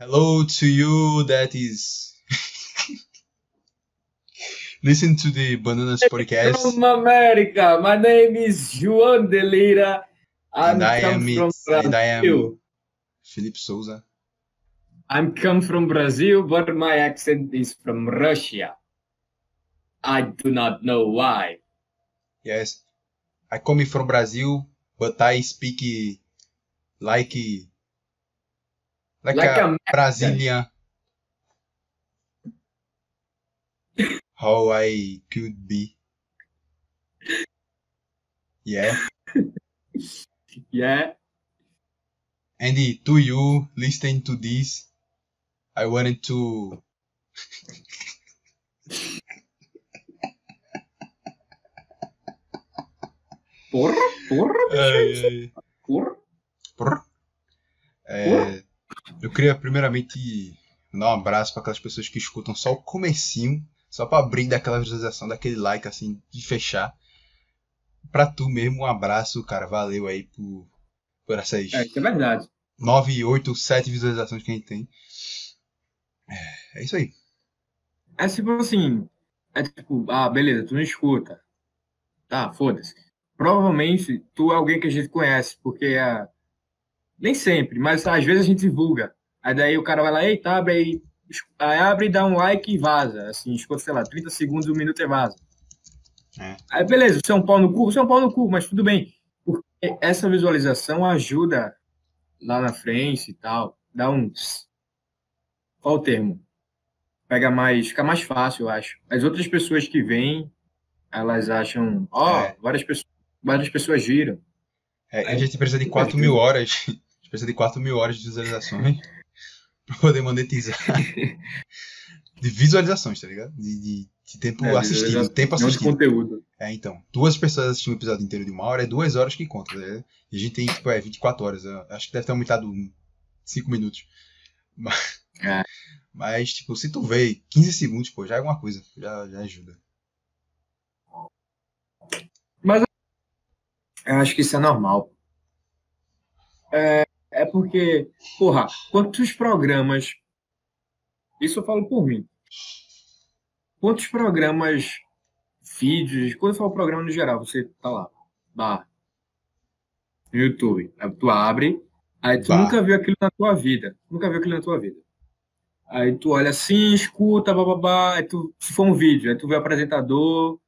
Hello to you that is listen to the Bananas podcast. From America, my name is Juan de Lira. I'm And I am from it, and I am Brazil. Felipe Souza. I'm come from Brazil, but my accent is from Russia. I do not know why. Yes, I come from Brazil, but I speak like like, Like a, a Brazilian. How I could be. Yeah, Yeah. and to you listening to this, I wanted to Ai, bicho. ai. Porra. Prr. É, eu queria primeiramente mandar um abraço para aquelas pessoas que escutam só o comecinho, só para abrir daquela visualização, daquele like assim, de fechar. Pra tu mesmo, um abraço, cara. Valeu aí por, por essas É, isso é verdade. 9, 8, 7 visualizações que a gente tem. É, é isso aí. É tipo assim, é tipo, ah, beleza, tu não escuta. Tá, foda-se. Provavelmente tu é alguém que a gente conhece, porque é... nem sempre, mas às vezes a gente divulga. Aí daí o cara vai lá, eita, abre aí, aí abre, dá um like e vaza. Assim, escuta, sei lá, 30 segundos, um minuto e vaza. É. Aí beleza, você é um pau no cu, você é um pau no cu, mas tudo bem. Porque essa visualização ajuda lá na frente e tal, dá um. Qual o termo? pega mais, fica mais fácil, eu acho. As outras pessoas que vêm, elas acham, ó, É. várias pessoas, várias pessoas viram. É, a gente precisa de 4 mil horas. Precisa de 4 mil horas de visualizações pra poder monetizar. De visualizações, tá ligado? De, de, de tempo É, assistido, visualização, tempo não de assistido. conteúdo. É, então. Duas pessoas assistindo um episódio inteiro de uma hora é duas horas que conta, né? E a gente tem, tipo, é 24 horas. Acho que deve ter aumentado 5 minutos. Mas, É. mas, tipo, se tu vê 15 segundos, pô, já é alguma coisa. Já, já ajuda. Eu acho que isso é normal. É, é porque, porra, quantos programas. Isso eu falo por mim. Quantos programas, vídeos, quando eu falo programa no geral, você tá lá, bah, no YouTube, aí tu abre, aí tu Bah. nunca viu aquilo na tua vida, nunca viu aquilo na tua vida. Aí tu olha assim, escuta, bababá, aí tu, se for um vídeo, aí tu vê o apresentador,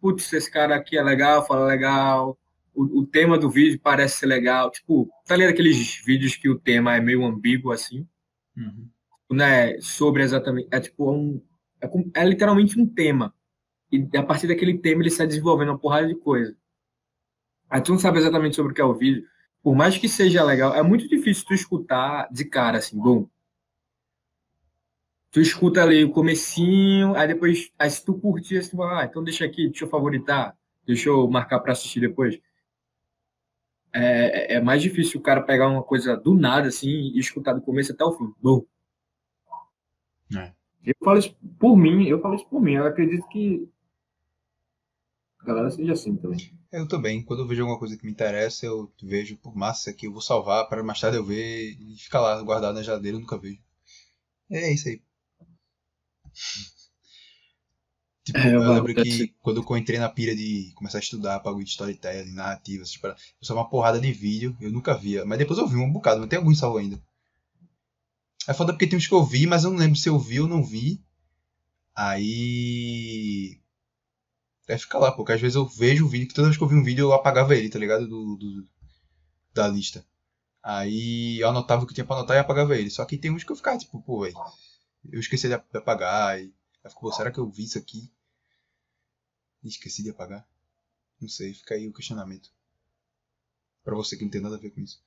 putz, esse cara aqui é legal, fala legal, o, o tema do vídeo parece ser legal, tipo, tá ligado aqueles vídeos que o tema é meio ambíguo assim? não é sobre exatamente. É tipo um. É, é literalmente um tema. E a partir daquele tema ele sai desenvolvendo uma porrada de coisa. Aí tu não sabe exatamente sobre o que é o vídeo. Por mais que seja legal, é muito difícil tu escutar de cara, assim, bom. Tu escuta ali o comecinho, aí depois, aí se tu curtir, assim, ah, então deixa aqui, deixa eu favoritar, deixa eu marcar pra assistir depois. É, é- é mais difícil o cara pegar uma coisa do nada, assim, e escutar do começo até o fim. Bom. É. Eu falo isso por mim, eu falo isso por mim. Eu acredito que a galera seja assim também. Eu também. Quando eu vejo alguma coisa que me interessa, eu vejo por massa que eu vou salvar para mais tarde eu ver e ficar lá guardado na geladeira, eu nunca vejo. É isso aí. Tipo, É, eu lembro deve que ser- quando eu entrei na pira de começar a estudar bagulho de storytelling, narrativa, essas paradas, eu só uma porrada de vídeo, eu nunca via. Mas depois eu vi um bocado, mas tem alguns salvo ainda. É foda porque tem uns que eu vi, mas eu não lembro se eu vi ou não vi. Aí. Deve ficar lá, porque às vezes eu vejo o vídeo, que toda vez que eu vi um vídeo eu apagava ele, tá ligado? Do, do- da lista. Aí eu anotava o que tinha pra anotar e apagava ele. Só que tem uns que eu ficava tipo, pô, velho, eu esqueci de ap- de apagar. E aí fico, pô, será que eu vi isso aqui? E esqueci de apagar? Não sei, fica aí o questionamento. Pra você que não tem nada a ver com isso.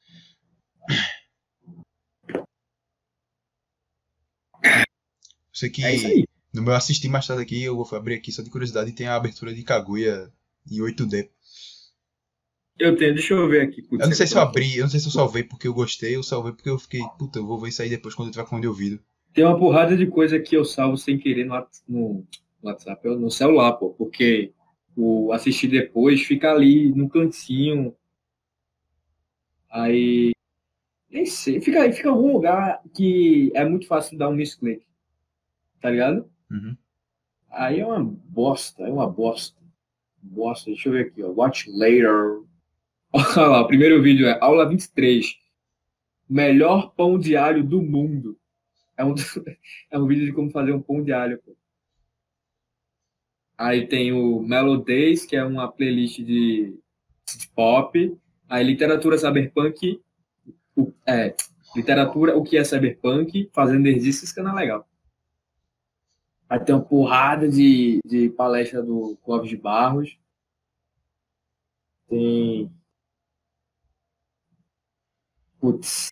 Sei que É isso aí. no meu assistir mais tarde aqui, eu vou abrir aqui só de curiosidade, tem a abertura de Kaguya em 8D. Eu tenho, deixa eu ver aqui. Eu não sei se eu abri, eu não sei se eu salvei porque eu gostei ou salvei porque eu fiquei, puta, eu vou ver isso aí depois quando eu tiver com fone de ouvido. Tem uma porrada de coisa que eu salvo sem querer no, no WhatsApp, no celular, pô. Porque o assistir depois fica ali no cantinho. Aí Nem sei. Fica, fica em algum lugar que é muito fácil dar um misclick. Tá ligado? Uhum. Aí é uma bosta, é uma bosta. Bosta, deixa eu ver aqui, ó. Watch later. Olha lá, o primeiro vídeo é aula 23. Melhor pão de alho do mundo. É um, é um vídeo de como fazer um pão de alho. Pô. Aí tem o Melodies, que é uma playlist de, de pop. Aí literatura cyberpunk. O, é, literatura, o que é cyberpunk, fazendo exercícios, que é legal. Vai ter uma porrada de, de palestra do Clóvis de Barros. Tem. Putz,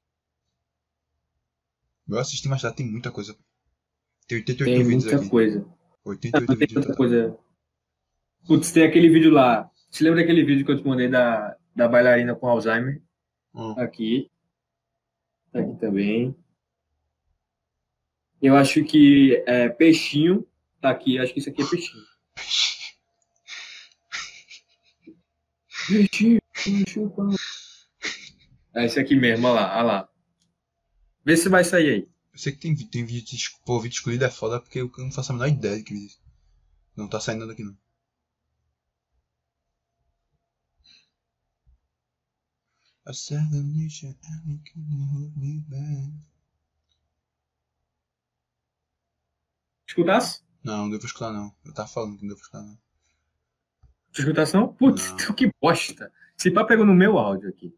Eu assisti, mas já tem muita coisa. Tem 88 tem vídeos muita aqui. coisa. 88 Não, tem vídeos total. coisa. Putz, tem aquele vídeo lá. Você lembra daquele vídeo que eu te mandei da, da bailarina com Alzheimer? Hum. Aqui. Tá aqui também. Eu acho que é peixinho. Tá aqui, acho que isso aqui é peixinho. Peixinho, peixinho, pão. É esse aqui mesmo, olha lá, olha lá. Vê se vai sair aí. Eu sei que tem, tem vídeo, de- pô, vídeo escolhido é foda porque eu não faço a menor ideia de que vídeo. Não tá saindo nada aqui não. It couldn't hold me back. Escutasse? Não, não devo escutar não. Eu tava falando que não devo escutar não. Tu escutasse não? Putz, Não. que bosta. Se pá pegou no meu áudio aqui.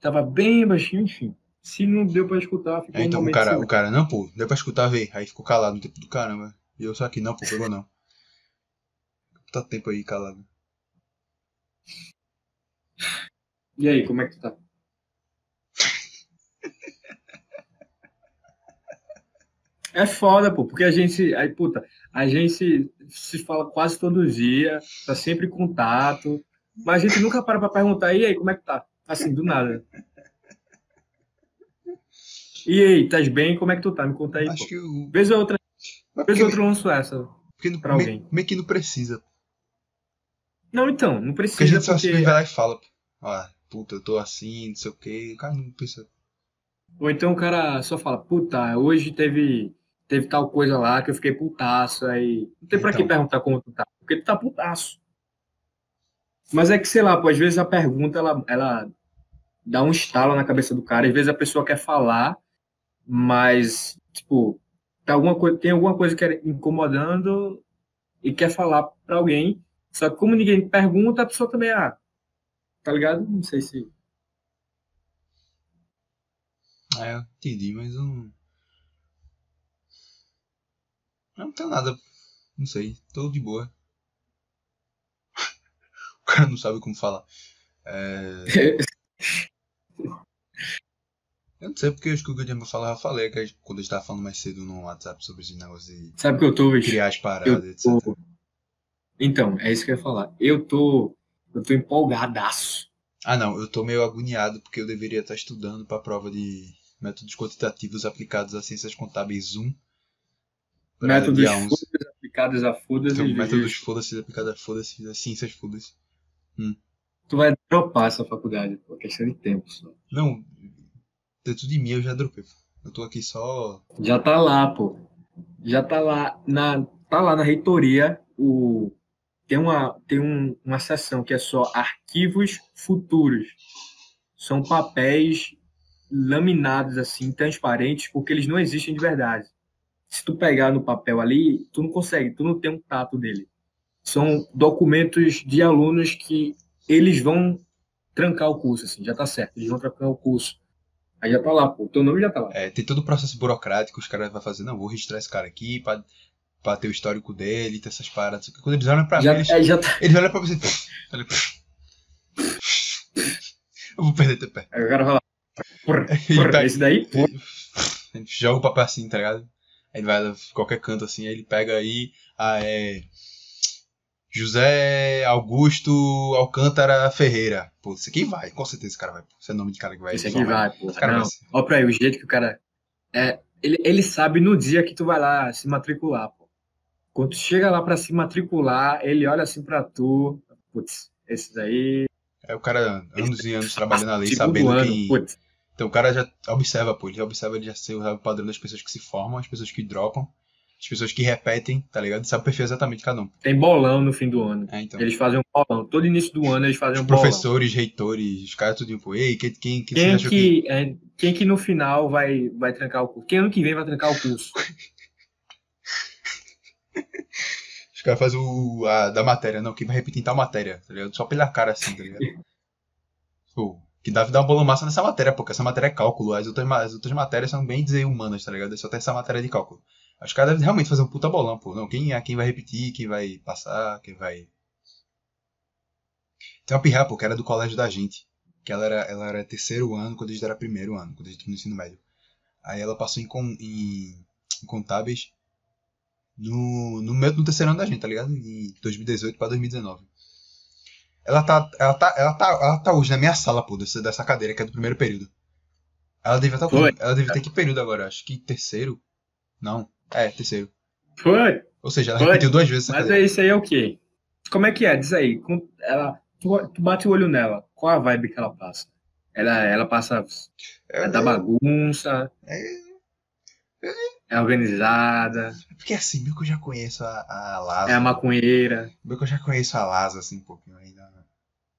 Tava bem baixinho, enfim. Se não deu pra escutar, ficou É, então um o cara, o cara, não, pô, deu pra escutar, vê. Aí ficou calado no tempo do caramba. E eu só aqui, não, pô, pegou não. Tá tempo aí calado. E aí, como é que tu tá? É foda, pô, porque a gente, aí, puta, a gente se fala quase todo dia, tá sempre em contato, mas a gente nunca para pra perguntar, e aí, como é que tá? Assim, do nada. E aí, estás bem? Como é que tu tá? Me conta aí, Acho pô. que o. Vez ou outra, Mas vez ou outra eu lanço essa. porque não, pra me- alguém. meio que não precisa. Não, então, não Porque a precisa, gente só porque... simplesmente vai lá e fala, pô. Ó, puta, eu tô assim, não sei o que. O cara não pensa. Ou então o cara só fala, puta, hoje teve, teve tal coisa lá que eu fiquei putaço, aí. Não tem pra que Então. perguntar como tu tá, porque tu tá putaço. Mas é que, sei lá, pô, às vezes a pergunta ela, ela dá um estalo na cabeça do cara, às vezes a pessoa quer falar, mas, tipo, tá alguma coisa, tem alguma coisa que é incomodando e quer falar pra alguém, só que como ninguém pergunta, a pessoa também, ah, tá ligado? Não sei se. É, eu entendi, mas eu não. Eu não tenho nada. Não sei, tô de boa. O cara não sabe como falar. É, eu não sei porque eu acho que o que eu tinha pra falar, eu falei que a quando a gente tava falando mais cedo no WhatsApp sobre esse negócio de Sabe o que eu tô, bicho? criar as Eu paradas, etc. Então, é isso que eu ia falar. Eu tô, eu tô empolgadaço. Ah, não, eu tô meio agoniado porque eu deveria estar estudando pra prova de métodos quantitativos aplicados a ciências contábeis 1. pra Métodos dia 11. fodas aplicados a fodas Então, métodos foda-se aplicados a foda-se, a ciências foda-se. tu vai dropar essa faculdade, pô. Questão de tempo só. Não, dentro de mim eu já dropei. Eu tô aqui só. Já tá lá, pô. Já tá lá na, tá lá na reitoria o tem uma tem um, uma seção que é só arquivos futuros. São papéis laminados assim, transparentes, porque eles não existem de verdade. Se tu pegar no papel ali, tu não consegue, tu não tem um tato dele. São documentos de alunos que eles vão trancar o curso, assim, já tá certo, eles vão trancar o curso. Aí já tá lá, pô, teu nome já tá lá. É, tem todo o processo burocrático, os caras vão fazer, não, vou registrar esse cara aqui pra, pra ter o histórico dele, ter essas paradas. Quando eles olham pra Já, mim, eles, é, tá. eles olham pra você. olha, Eu vou perder teu pé. Aí o cara porra, Ele porra, pega- esse daí, porra. A joga o papel assim, tá ligado? Aí ele vai em qualquer canto assim, aí ele pega aí, ah, é. José Augusto Alcântara Ferreira. Pô, esse aqui vai, com certeza esse cara vai. pô. Esse é o nome de cara que vai. Esse aqui vai. Esse cara Não, vai ó pra aí, o jeito que o cara. É, ele, ele sabe no dia que tu vai lá se matricular, pô. Quando tu chega lá pra se matricular, ele olha assim pra tu. Putz, esse daí. É o cara, anos e anos trabalhando ali, sabendo ano, quem, putz. Então o cara já observa, pô, ele observa, ele já sabe o padrão das pessoas que se formam, as pessoas que dropam, as pessoas que repetem, tá ligado? Sabe o perfil exatamente de cada um. Tem bolão no fim do ano. É, então. Eles fazem um bolão. Todo início do ano eles fazem Os um bolão. professores, reitores, os caras tudo, pô, ei, quem, quem, quem, Quem é que... que, é, quem que no final vai, vai trancar o curso? Quem ano que vem vai trancar o curso? Os caras fazem o. A, da matéria, não, quem vai repetir tal matéria, tá ligado? Só pela cara assim, tá ligado? pô, que deve dar um bolão massa nessa matéria, porque essa matéria é cálculo. As outras, as outras matérias são bem dizer humanas, tá ligado? Só tem essa matéria de cálculo. Os caras devem realmente fazer um puta bolão, pô. Não, quem é quem vai repetir, quem vai passar, quem vai. Tem uma pirra, pô, que era do colégio da gente. Que ela era, ela era terceiro ano quando a gente era primeiro ano, quando a gente no ensino médio. Aí ela passou em, em, em contábeis no, no meio do terceiro ano da gente, tá ligado? De 2018 pra 2019. Ela tá, ela tá, ela tá, ela tá hoje na minha sala, pô, dessa, dessa cadeira, que é do primeiro período. Ela devia estar Foi. ela devia ter que período agora? Acho que terceiro? Não. É, terceiro. Foi. Ou seja, ela Foi. repetiu duas vezes Mas é isso aí é o quê? Como é que é? Diz aí. Ela, tu, tu bate o olho nela. Qual a vibe que ela passa? Ela, ela passa É, é da bagunça, é, é organizada, porque assim, meio que eu já conheço a, a Laza. é a maconheira. Meio que eu já conheço a Laza, assim, um pouquinho ainda.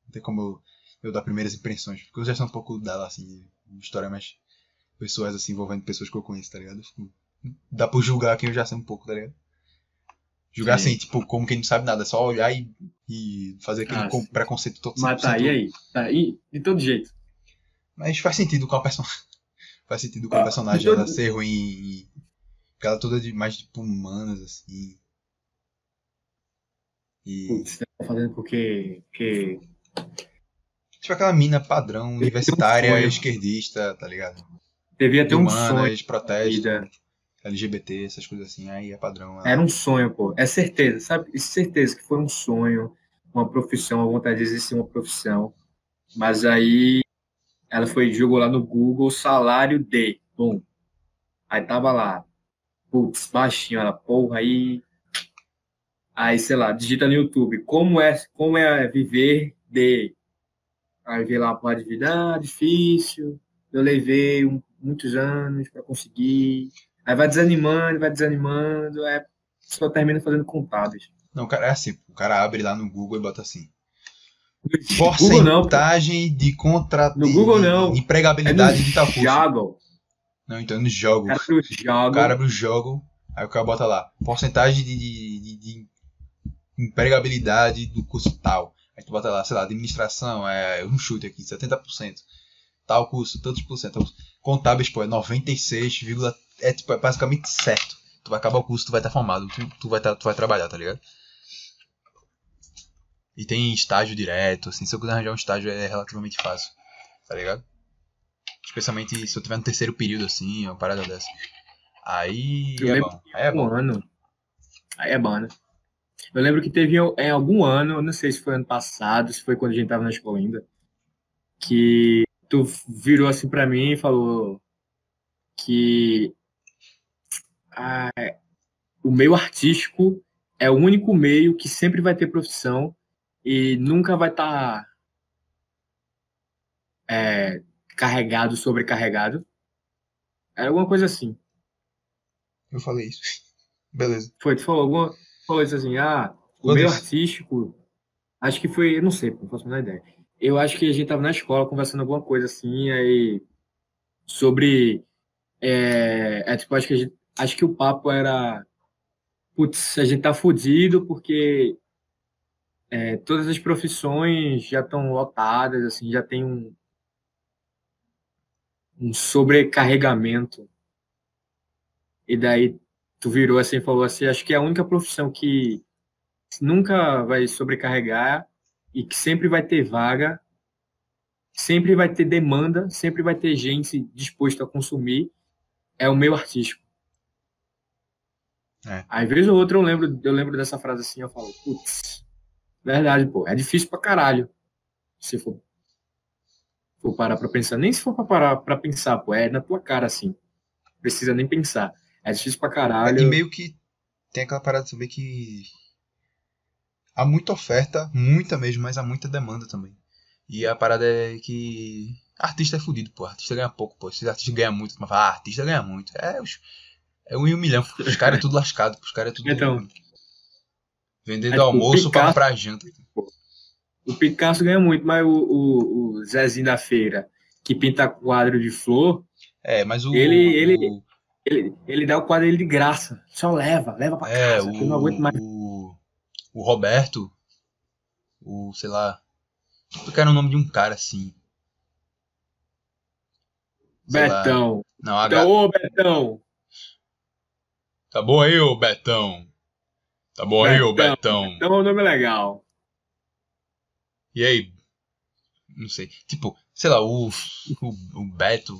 Não tem como eu, eu dar primeiras impressões. Porque eu já sei um pouco dela, assim, história mais pessoas, assim, envolvendo pessoas que eu conheço, tá ligado? Eu fico- Dá pra julgar quem eu já sei um pouco, tá ligado? Julgar Sim. assim, tipo, como quem não sabe nada, é só olhar e, e fazer aquele Ah, preconceito todo. Mas tá aí, aí. Tá aí, de todo jeito. Mas faz sentido com a personagem. faz sentido com a Ah, personagem então- ela ser ruim e. porque Ela toda de mais tipo humanas, assim. E. Putz, tá fazendo porque. porque... Tipo aquela mina padrão, universitária, sonho. esquerdista, tá ligado? Devia ter um sonho. Humanas, protesto, vida. LGBT, essas coisas assim, aí é padrão. ela- Era um sonho, pô. É certeza, sabe? É certeza que foi um sonho, uma profissão, a vontade de existir uma profissão. Mas aí ela foi jogou lá no Google salário de. Bom. Aí tava lá. Putz, baixinho, ela, porra, aí. Aí, sei lá, digita no YouTube, como é, como é viver de. Aí vê lá uma de vida, ah, difícil. Eu levei um- muitos anos para conseguir. Aí vai desanimando, vai desanimando, aí só termina fazendo contábeis. Não, cara, é assim, o cara abre lá no Google e bota assim. Google não. Porcentagem de contrato. No Google não. De É empregabilidade no de tal curso. Não, então no jogo. Cara do O Jago. cara abre o jogo, aí o cara bota lá, porcentagem de, de, de- de empregabilidade do curso tal. Aí tu bota lá, sei lá, administração, é um chute aqui, 70%. Tal curso, tantos por cento. Contábeis, pô, é 96, vírgula- é tipo, é basicamente certo. Tu vai acabar o curso, tu vai estar formado, tu, tu, vai tá- tu vai trabalhar, tá ligado? E tem estágio direto, assim, se eu quiser arranjar um estágio é relativamente fácil, tá ligado? Especialmente se eu tiver no terceiro período, assim, uma parada dessa. Aí Eu é lembro bom. Aí é um bom. ano. Aí é bom, né? Eu lembro que teve em algum ano, não sei se foi ano passado, se foi quando a gente tava na escola ainda, que tu virou assim pra mim e falou que ah, o meio artístico é o único meio que sempre vai ter profissão e nunca vai estar carregado, sobrecarregado. Era alguma coisa assim. Eu falei isso. Beleza. Foi, tu falou alguma falou isso assim, ah, o meio Foda-se. artístico, acho que foi, eu não sei, não faço a menor ideia. Eu acho que a gente tava na escola conversando alguma coisa assim, aí sobre é, é tipo, acho que a gente, acho que o papo era putz, a gente tá fudido porque é, todas as profissões já estão lotadas, assim, já tem um um sobrecarregamento. E daí tu virou assim e falou assim, acho que é a única profissão que nunca vai sobrecarregar e que sempre vai ter vaga, sempre vai ter demanda, sempre vai ter gente disposta a consumir, é o meio artístico. É. Às vezes ou outra eu lembro, eu lembro dessa frase assim, eu falo, putz, verdade, pô, é difícil pra caralho. Se for, for parar pra pensar, nem se for pra parar pra pensar, pô, é na tua cara assim. Precisa nem pensar. É difícil pra caralho. E meio que tem aquela parada também que há muita oferta, muita mesmo, mas há muita demanda também. E a parada é que Artista é fudido, pô. Artista ganha pouco, pô. Se artista ganha muito, mas fala, ah, artista ganha muito. É, os, é um em um milhão. Os caras é tudo lascado. Os caras é tudo. Então. Vendendo É tipo, almoço pra Picasso- comprar janta. O Picasso ganha muito, mas o, o, o Zezinho da Feira, que pinta quadro de flor, É, mas o. Ele- ele- o- ele, ele dá o quadro dele de graça. Só leva, leva pra é, casa, eu não aguento mais. o. O Roberto. O, sei lá. Eu quero o nome de um cara assim. sei lá. Betão. Não, a Então, ô, Betão. Tá bom aí, ô Betão. Tá bom aí, ô Betão. Betão. Então, o nome é legal. E aí? Não sei. Tipo, sei lá, o, o, o Beto,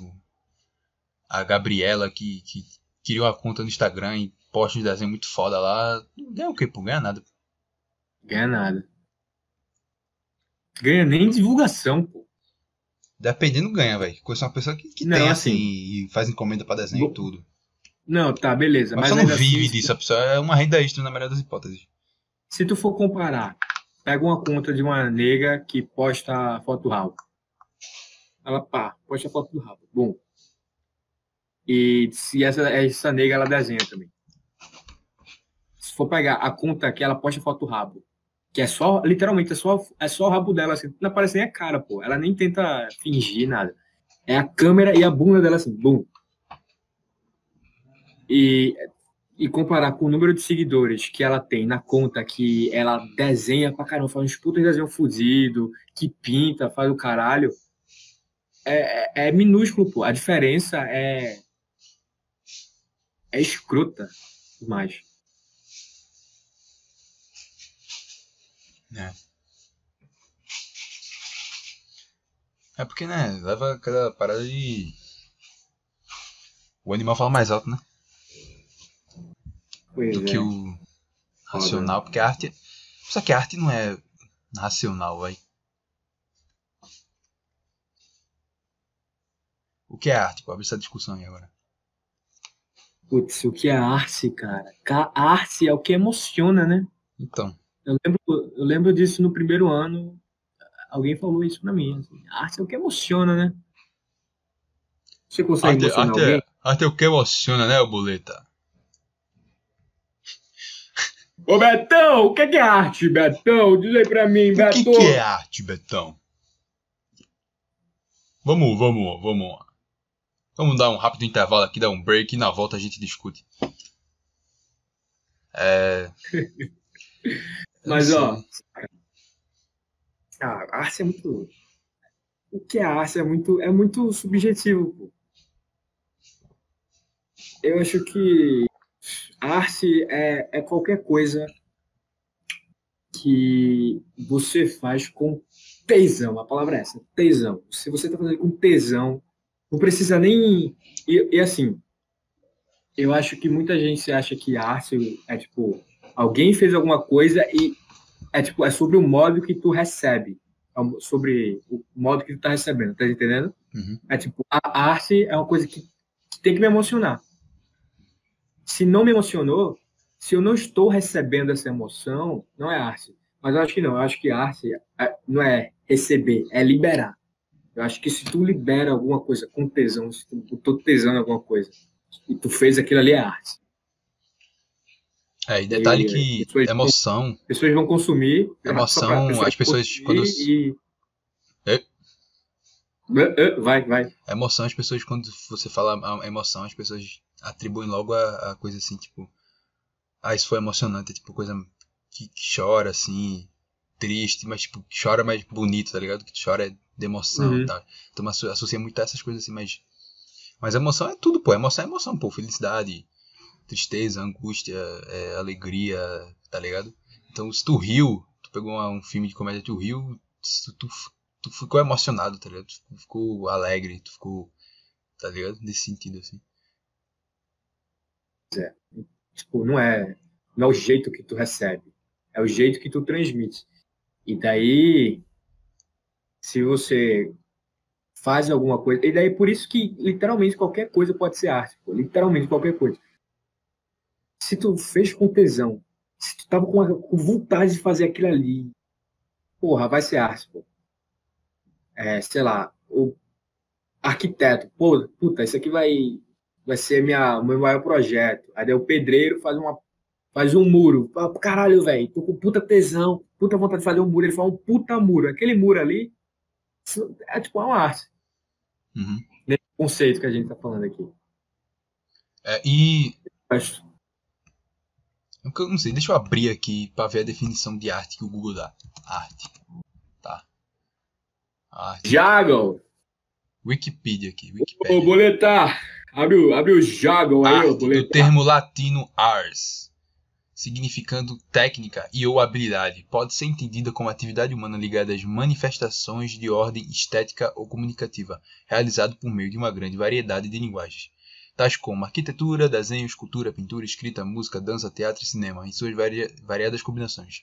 a Gabriela que, que criou a conta no Instagram e posta uns desenhos muito foda lá. Ganha o quê, pô? Ganha nada. Ganha nada. Ganha nem divulgação, pô. Dependendo, ganha, velho. Conheço uma pessoa que, que Não, tem assim- assim, e faz encomenda pra desenho Vou- e tudo. Não, tá, beleza. Mas, Mas, só não ainda vive assim, disso, a pessoa é uma renda extra na melhor das hipóteses. Se tu for comparar, pega uma conta de uma nega que posta foto rabo. Ela, pá, posta foto do rabo. Bom. E se essa, essa nega, ela desenha também. Se for pegar a conta que ela posta foto rabo, que é só, literalmente, é só, é só o rabo dela, assim, não aparece nem a cara, pô. Ela nem tenta fingir nada. É a câmera e a bunda dela, assim, bum. E e comparar com o número de seguidores que ela tem na conta, que ela desenha pra caramba, faz uns putas desenho fudido, que pinta, faz o caralho, é, é, é minúsculo, pô. A diferença é. É escrota demais. É porque, né, leva aquela parada de. O animal fala mais alto, né? Pois do é. que o racional, porque a arte. Só que a arte não é racional, vai. O que é arte? Pô, abre essa discussão aí agora. Putz, o que é arte, cara? Ca- A arte é o que emociona, né? Então, Eu lembro, eu lembro disso no primeiro ano. Alguém falou isso pra mim. Assim, arte é o que emociona, né? Você consegue arte, emocionar arte, alguém? é, arte é o que emociona, né, boleta? Ô Betão, o que é arte, Betão? Diz aí pra mim, O que, Betão. que é arte, Betão? Vamos, vamos, vamos. Vamos dar um rápido intervalo aqui, dar um break e na volta a gente discute. É. Mas, ó. Ah, a arte é muito. O que é arte é muito, é muito subjetivo, pô. Eu acho que arte é, é qualquer coisa que você faz com tesão. A palavra é essa, tesão. Se você está fazendo com tesão, não precisa nem. E, e assim, eu acho que muita gente acha que arte é tipo alguém fez alguma coisa e é tipo é sobre o modo que tu recebe, é sobre o modo que tu tá recebendo, tá entendendo? Uhum. É tipo a arte é uma coisa que, que tem que me emocionar. Se não me emocionou, se eu não estou recebendo essa emoção, não é arte. Mas eu acho que não, eu acho que arte é- não é receber, é liberar. Eu acho que se tu libera alguma coisa com tesão, se tu botou tesão em alguma coisa e tu fez aquilo ali é arte. É, e detalhe E- que depois- emoção, As pessoas vão consumir. Emoção, só pra as pessoas, quando- E... É? É, é, Vai, vai. emoção, as pessoas, quando você fala emoção, as pessoas atribuem logo a, a coisa assim, tipo. Ah, isso foi emocionante, é tipo coisa que, que chora, assim, triste, mas tipo, que chora mais bonito, tá ligado? Que chora é de emoção Uhum. e tal. Então asso- associa muito a essas coisas assim, mas. Mas emoção é tudo, pô. Emoção é emoção, pô. Felicidade, tristeza, angústia, é, alegria, tá ligado? Então se tu riu, tu pegou uma- um filme de comédia, tu riu, tu, tu, tu ficou emocionado, tá ligado? Tu ficou alegre, tu ficou. Tá ligado? Nesse sentido, assim. Tipo, não é, não é o jeito que tu recebe, é o jeito que tu transmite. E daí, se você faz alguma coisa, e daí por isso que literalmente qualquer coisa pode ser arte, pô, literalmente qualquer coisa. Se tu fez com tesão, se tu tava com, a- com vontade de fazer aquilo ali, porra, vai ser arte, pô. É, sei lá, o arquiteto, pô, puta, isso aqui vai, vai ser minha, meu maior projeto. Aí daí o pedreiro faz uma faz um muro. Fala, Caralho, velho, tô com puta tesão, puta vontade de fazer um muro. Ele faz um puta muro. Aquele muro ali é tipo uma arte. Uhum. Nesse conceito que a gente tá falando aqui. É, e Mas, eu não sei, deixa eu abrir aqui para ver a definição de arte que o Google dá. Arte. Tá. Arte. Jago! Wikipedia aqui, Ô, Wikipedia. boletar! Abre o, abre o Jago aí, ô Arte do termo latino ars, significando técnica e ou habilidade, pode ser entendida como atividade humana ligada às manifestações de ordem estética ou comunicativa, realizado por meio de uma grande variedade de linguagens, tais como arquitetura, desenho, escultura, pintura, escrita, música, dança, teatro e cinema, em suas varia- variadas combinações.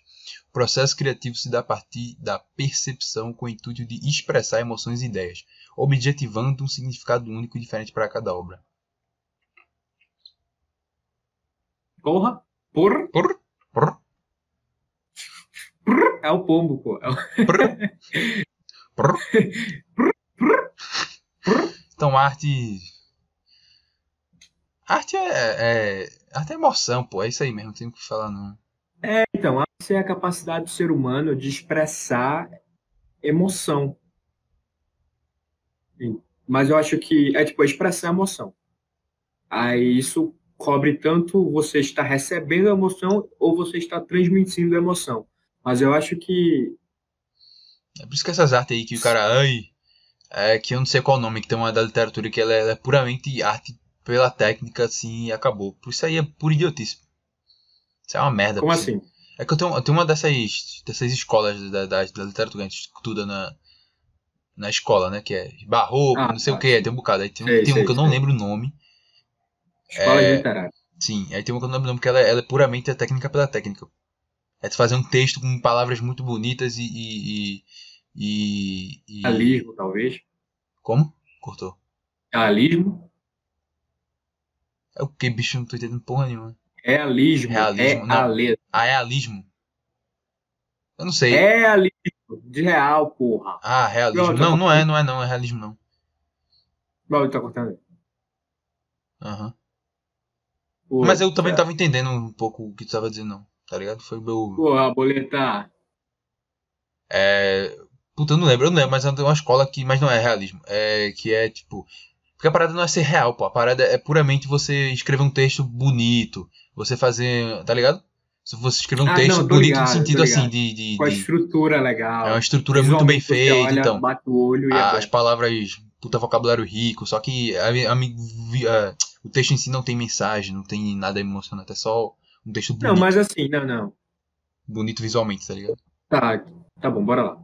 O processo criativo se dá a partir da percepção com o intuito de expressar emoções e ideias, objetivando um significado único e diferente para cada obra. Porra! Porra! Prr, prr, É o pombo, pô. É o-. Então, arte. Arte é, é. Arte é emoção, pô. É isso aí mesmo, não tem o que falar, não. Então, essa é a capacidade do ser humano de expressar emoção. Mas eu acho que é tipo expressar emoção. Aí isso cobre tanto você estar recebendo a emoção ou você está transmitindo a emoção. Mas eu acho que É por isso que essas artes aí que o cara. Ai. É que eu não sei qual o nome, que tem uma da literatura que ela é, ela é puramente arte pela técnica, assim, e acabou. Por isso aí é pura idiotice. Isso é uma merda. como assim? É que eu tenho, eu tenho uma dessas, dessas escolas da, da, da literatura que a gente estuda na, na escola, né? Que é barroco, Ah, não sei o tá. que, tem um bocado. Aí tem, um- Sei, tem um sei, que eu não lembro o nome. Escola É. literária. Sim, aí tem uma que eu não lembro o nome, porque ela, ela é puramente a técnica pela técnica. É tu fazer um texto com palavras muito bonitas e. e, e, e- e- Realismo, talvez. Como? Cortou. Realismo. É o que, bicho? Não tô entendendo porra nenhuma. Realismo. Realismo, é não. a letra. Ah, é realismo? Eu não sei. É realismo. De real, porra. Ah, realismo. Pronto, Não, não é, não é não, é realismo não. Mal tá cortando. aí. Aham. Pô, Mas eu também não cara. tava entendendo um pouco o que tu tava dizendo, não. Tá ligado? Foi o meu. Porra, boletar. É. Puta, eu não lembro, eu não lembro, mas é uma escola que. Mas não é realismo. É que é tipo. Porque a parada não é ser real, pô. A parada é puramente você escrever um texto bonito. Você fazer. Tá ligado? Se você escrever um Ah, texto não, bonito ligado, no sentido assim de. de- Com a estrutura legal. é uma estrutura muito bem feita, olha, então. Bate o olho e é As bom. palavras. Puta vocabulário rico. Só que a, a, a- o texto em si não tem mensagem, não tem nada emocionante. É só um texto bonito. Não, mas assim, não, não. Bonito visualmente, tá ligado? Tá, tá bom, bora lá.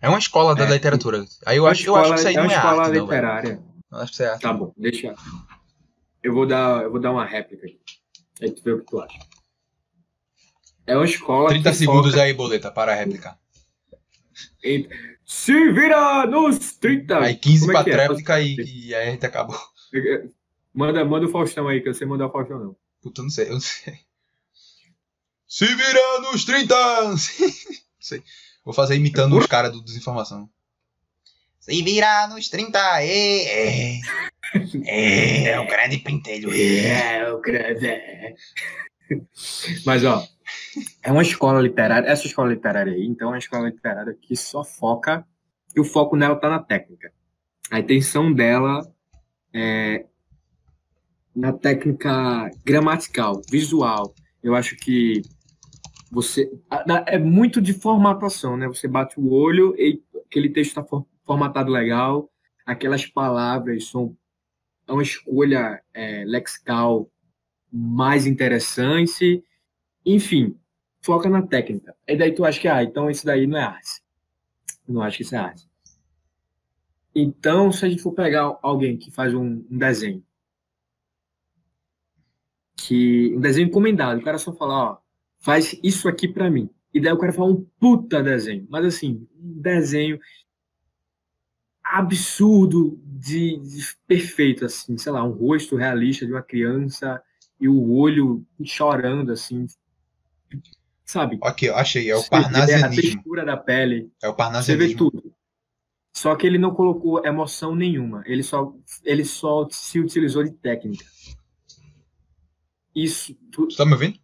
É uma escola da É, literatura. Aí eu É uma acho, eu acho que isso aí escola- é não uma é escola arte, não, velho. literária. Eu acho é arte. Tá bom, deixa. Eu vou dar, eu vou dar uma réplica aqui. Aí tu vê o que tu acha. É uma escola 30 que segundos foca aí, boleta, para a réplica. Se vira nos 30! Aí 15 Como é pra é? tréplica e, e aí a gente acabou. Manda, manda o Faustão aí, que eu sei mandar o Faustão não. Puta, não sei, eu não sei. Se vira nos 30! Não sei. Vou fazer imitando os caras do Desinformação. Se vira nos 30! É, é, é, é o grande pentelho. É. É, o grande. Mas, ó, é uma escola literária, essa escola literária aí, então, é uma escola literária que só foca, e o foco nela tá na técnica. A intenção dela é na técnica gramatical, visual. Eu acho que você. É muito de formatação, né? Você bate o olho e aquele texto está formatado legal, aquelas palavras são é uma escolha é, lexical mais interessante, enfim, foca na técnica. E daí tu acha que, ah, então isso daí não é arte. Não acho que isso é arte. Então, se a gente for pegar alguém que faz um, um desenho, que um desenho encomendado, o cara só fala, ó, faz isso aqui pra mim. E daí o cara fala um puta desenho, mas assim, um desenho absurdo de, de perfeito, assim, sei lá, um rosto realista de uma criança e o olho chorando, assim, sabe? Ok, eu achei. É o vê a parnasianismo. textura da pele, É o você vê parnasianismo. tudo. Só que ele não colocou emoção nenhuma. Ele só, ele só se utilizou de técnica. Isso. Tu, tu tá me ouvindo?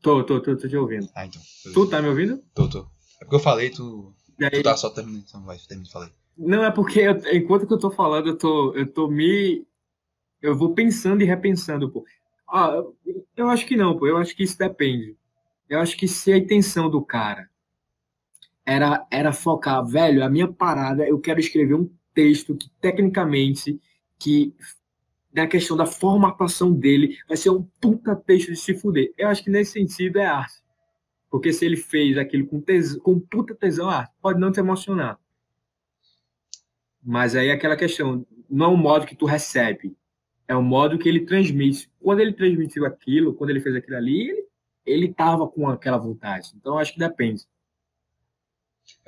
Tô, tô, tô, tô te ouvindo. Ah, então. Tu tá me ouvindo? Tô, tô. É porque eu falei, tu. Tu tá só terminando, então vai, termina, falei. Não, é porque eu, enquanto que eu tô falando, eu tô, eu tô me. Eu vou pensando e repensando, pô. Ah, eu acho que não, pô. Eu acho que isso depende. Eu acho que se a intenção do cara era, era focar, velho, a minha parada, eu quero escrever um texto que, tecnicamente, que da questão da formatação dele, vai ser um puta texto de se fuder. Eu acho que nesse sentido é arte. Porque se ele fez aquilo com, tes... com puta tesão, arte, pode não te emocionar. Mas aí é aquela questão, não é o modo que tu recebe, é o modo que ele transmite. Quando ele transmitiu aquilo, quando ele fez aquilo ali, ele, ele tava com aquela vontade. Então acho que depende.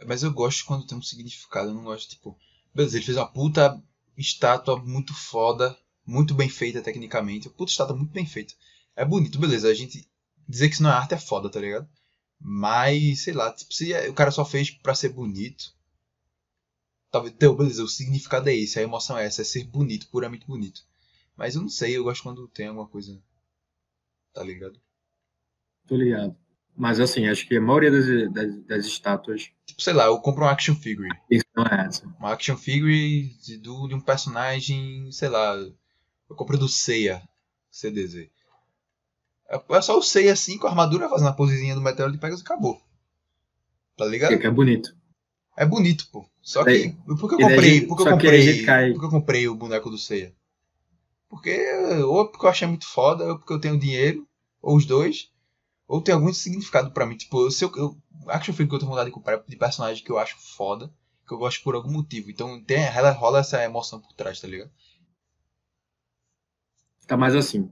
Mas eu gosto quando tem um significado, eu não gosto, tipo, beleza, ele fez uma puta estátua muito foda, muito bem feita tecnicamente, puta estátua muito bem feita. É bonito, beleza, a gente dizer que isso não é arte é foda, tá ligado? Mas, sei lá, tipo, se o cara só fez pra ser bonito, Talvez, então, beleza, o significado é esse, a emoção é essa, é ser bonito, puramente bonito. Mas eu não sei, eu gosto quando tem alguma coisa. Tá ligado? Tô ligado. Mas assim, acho que a maioria das, das, das estátuas. Tipo, sei lá, eu compro um action figure. Isso não é essa. Uma action figure de, do, de um personagem, sei lá. Eu compro do Seiya, CDZ. É, é só o Seiya assim, com a armadura fazendo a posezinha do meteoro de Pegasus e acabou. Tá ligado? Que é bonito. É bonito, pô. Só que. Por que eu comprei? Por que eu comprei, por que eu comprei o boneco do Seiya? Porque. Ou porque eu achei muito foda, ou porque eu tenho dinheiro, ou os dois. Ou tem algum significado pra mim. Tipo, se eu, eu action figure que eu tenho vontade de comprar de personagem que eu acho foda, que eu gosto por algum motivo. Então tem, rola essa emoção por trás, tá ligado? Tá mais assim.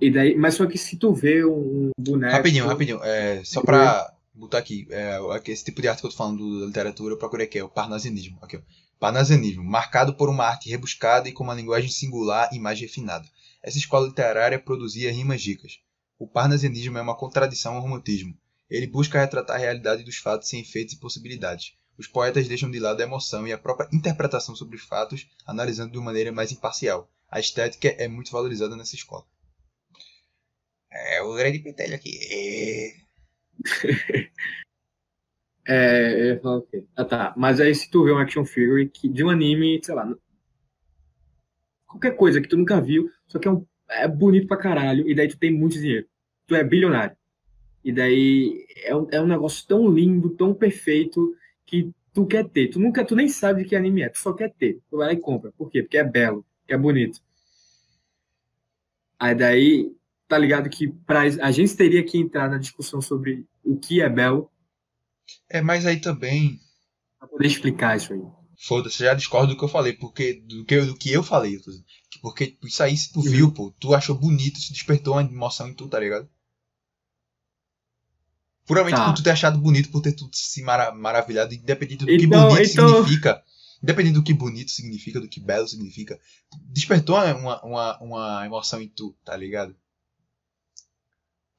E daí, mas só que se tu vê um boneco. Rapidinho, rapidinho. É, só pra botar aqui, é, esse tipo de arte que eu tô falando da literatura, eu procurei aqui, é o parnasianismo. Aqui, ó. Parnasianismo, marcado por uma arte rebuscada e com uma linguagem singular e mais refinada. Essa escola literária produzia rimas ricas. O parnasianismo é uma contradição ao romantismo. Ele busca retratar a realidade dos fatos sem efeitos e possibilidades. Os poetas deixam de lado a emoção e a própria interpretação sobre os fatos, analisando de uma maneira mais imparcial. A estética é muito valorizada nessa escola. É o grande pentelho aqui. é, eu o quê? Ah, tá. Mas aí se tu vê um action figure que, de um anime, sei lá, qualquer coisa que tu nunca viu, só que é, um, é bonito pra caralho, e daí tu tem muito dinheiro. Tu é bilionário. E daí é um, é um negócio tão lindo, tão perfeito, que tu quer ter. Tu nunca, tu nem sabe de que anime é, tu só quer ter. Tu vai lá e compra. Por quê? Porque é belo, que é bonito. Aí daí tá ligado que pra, a gente teria que entrar na discussão sobre o que é belo. É, mas aí também. Pra poder explicar isso aí. Foda-se, já discordo do que eu falei, porque do que, do que eu falei. Porque isso aí, se tu viu, pô, tu achou bonito, isso despertou uma emoção em tu, tá ligado? Puramente tá. por tu ter achado bonito, por ter tu se mara maravilhado, independente do então, que bonito então... significa. Independente do que bonito significa, do que belo significa. Despertou uma, uma, uma emoção em tu, tá ligado?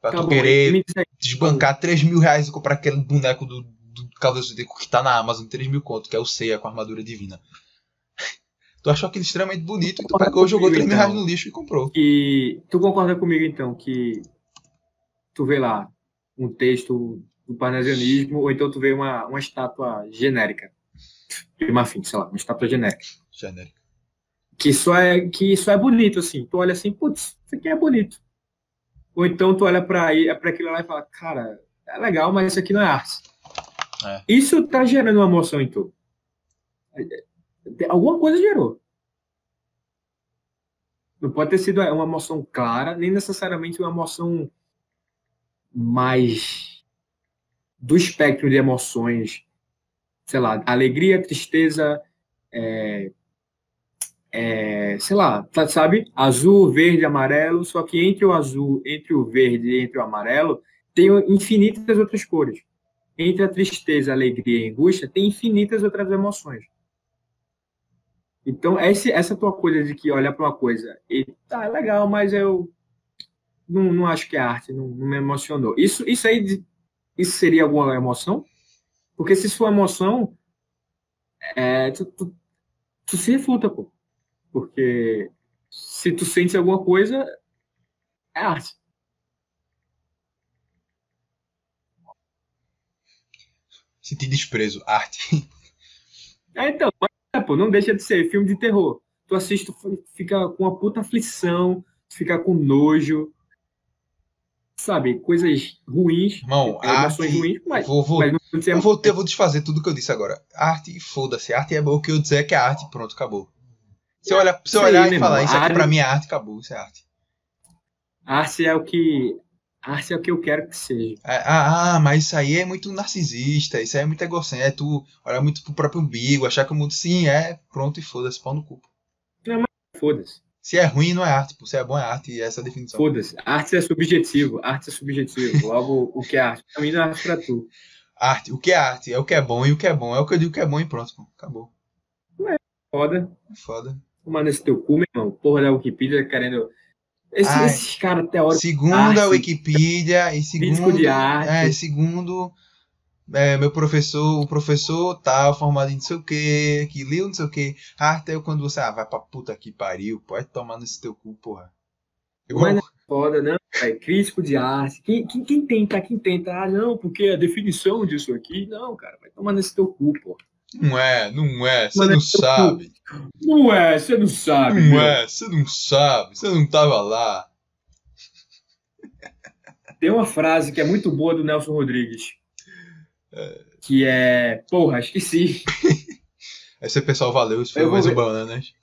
Pra tu querer desbancar 3 mil reais e comprar aquele boneco do, do Cavaleiro Zodíaco que tá na Amazon, 3 mil conto, que é o Seiya com a armadura divina. tu achou aquele extremamente bonito e tu pegou, jogou 3 mil reais no lixo e comprou. E tu concorda comigo então que tu vê lá um texto do parnasianismo ou então tu vê uma, uma estátua genérica de Marfim, sei lá, uma estátua genérica. Genérica. Que só é, que só é bonito, assim. Tu olha assim, putz, isso aqui é bonito. Ou então tu olha para aquilo lá e fala, cara, é legal, mas isso aqui não é arte. É. Isso tá gerando uma emoção em tu. Alguma coisa gerou. Não pode ter sido uma emoção clara, nem necessariamente uma emoção mais do espectro de emoções, sei lá, alegria, tristeza, é, é, sei lá, tá, sabe? Azul, verde, amarelo, só que entre o azul, entre o verde e entre o amarelo, tem infinitas outras cores. Entre a tristeza, a alegria e a angústia, tem infinitas outras emoções. Então, esse, essa tua coisa de que olha para uma coisa e tá é legal, mas eu não, não acho que é arte, não, não me emocionou. Isso, isso aí, isso seria alguma emoção? Porque se sua emoção, é, tu, tu, tu se refuta, pô. Porque se tu sente alguma coisa, é arte. Sentir desprezo, arte. É, então, é, pô, não deixa de ser filme de terror. Tu assiste, tu fica com uma puta aflição, tu fica com nojo, sabe? Coisas ruins, Irmão, é, arte. ruins, mas, vou, vou, mas eu, vou, eu vou desfazer tudo que eu disse agora. Arte, foda-se. Arte é o que eu dizer é que é arte, pronto, acabou. Eu Isso aí, olhar e falar, irmão, isso aqui arte- pra mim é arte, acabou, isso é arte. Arte é o que. Arte é o que eu quero que seja. É, ah, ah, mas isso aí é muito narcisista, isso aí é muito egocêntrico, é tu olhar muito pro próprio umbigo, achar que o mundo sim é, pronto e foda-se, pau no cu. pô. Foda-se. Se é ruim, não é arte, pô. se é bom, é arte, e essa é a definição. Foda-se. Arte é subjetivo. Arte é subjetivo. Logo, o que é arte? Pra mim não é arte pra tu. Arte, o que é arte? É o que é bom, e o que é bom é o que eu digo que é bom e pronto, pô. Acabou. Foda. É foda. Tomar nesse teu cu, meu irmão. Porra da Wikipedia querendo. Esse- Ai. esses caras teóricos. Segundo arte, a Wikipedia e crítico segundo, de arte. é, segundo é, meu professor, o professor tal, formado em não sei o que, que leu não sei o que, arte é quando você, ah, vai pra puta que pariu, pode tomar nesse teu cu, porra. Igual, Mas Foda, não. É crítico de arte. Quem, quem, quem tenta, quem tenta, ah, não, porque a definição disso aqui. Não, cara, vai tomar nesse teu cu, pô. Não é, não é, você não é sabe, Não é, você não sabe. não é, você não sabe, você não tava lá. Tem uma frase que é muito boa do Nelson Rodrigues. Que é. Porra, esqueci. Aí você, pessoal, valeu, isso foi mais um. Bananas.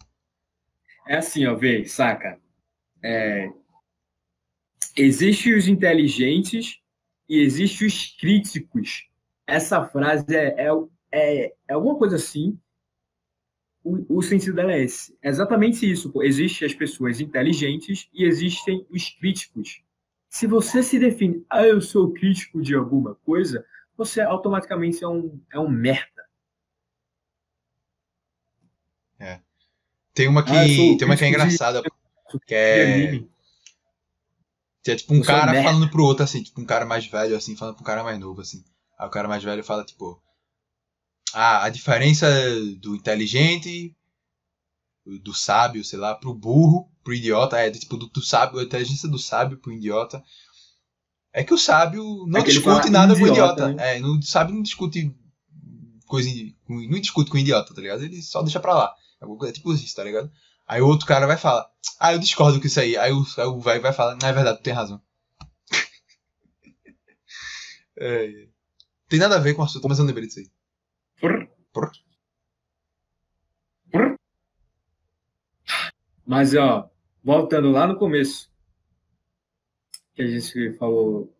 É assim, ó, vê, saca? É, Existem os inteligentes e existem os críticos. Essa frase é, é, é, é alguma coisa assim. O, o sentido dela é esse. É exatamente isso. Pô. Existem as pessoas inteligentes e existem os críticos. Se você se define, ah, eu sou crítico de alguma coisa, você automaticamente é um, é um merda. Tem uma que, Ah, tem uma que é crítico de- engraçada, que é... Que é tipo um um cara merda. falando pro outro, assim, tipo um cara mais velho, assim, falando pro cara mais novo, assim. Aí o cara mais velho fala, tipo. Ah, a diferença do inteligente, do sábio, sei lá, pro burro, pro idiota, é tipo, do, do sábio, a inteligência do sábio pro idiota. É que o sábio não É discute nada com o idiota, idiota. É, não, o sábio não discute coisa. Não discute com o idiota, tá ligado? Ele só deixa pra lá. É tipo isso, tá ligado? Aí o outro cara vai falar, ah, eu discordo com isso aí. Aí o, aí o velho vai falar, não é verdade, tu tem razão. É, é. Tem nada a ver com o assunto, mas eu lembrei disso aí. Mas, ó, voltando lá no começo, que a gente falou.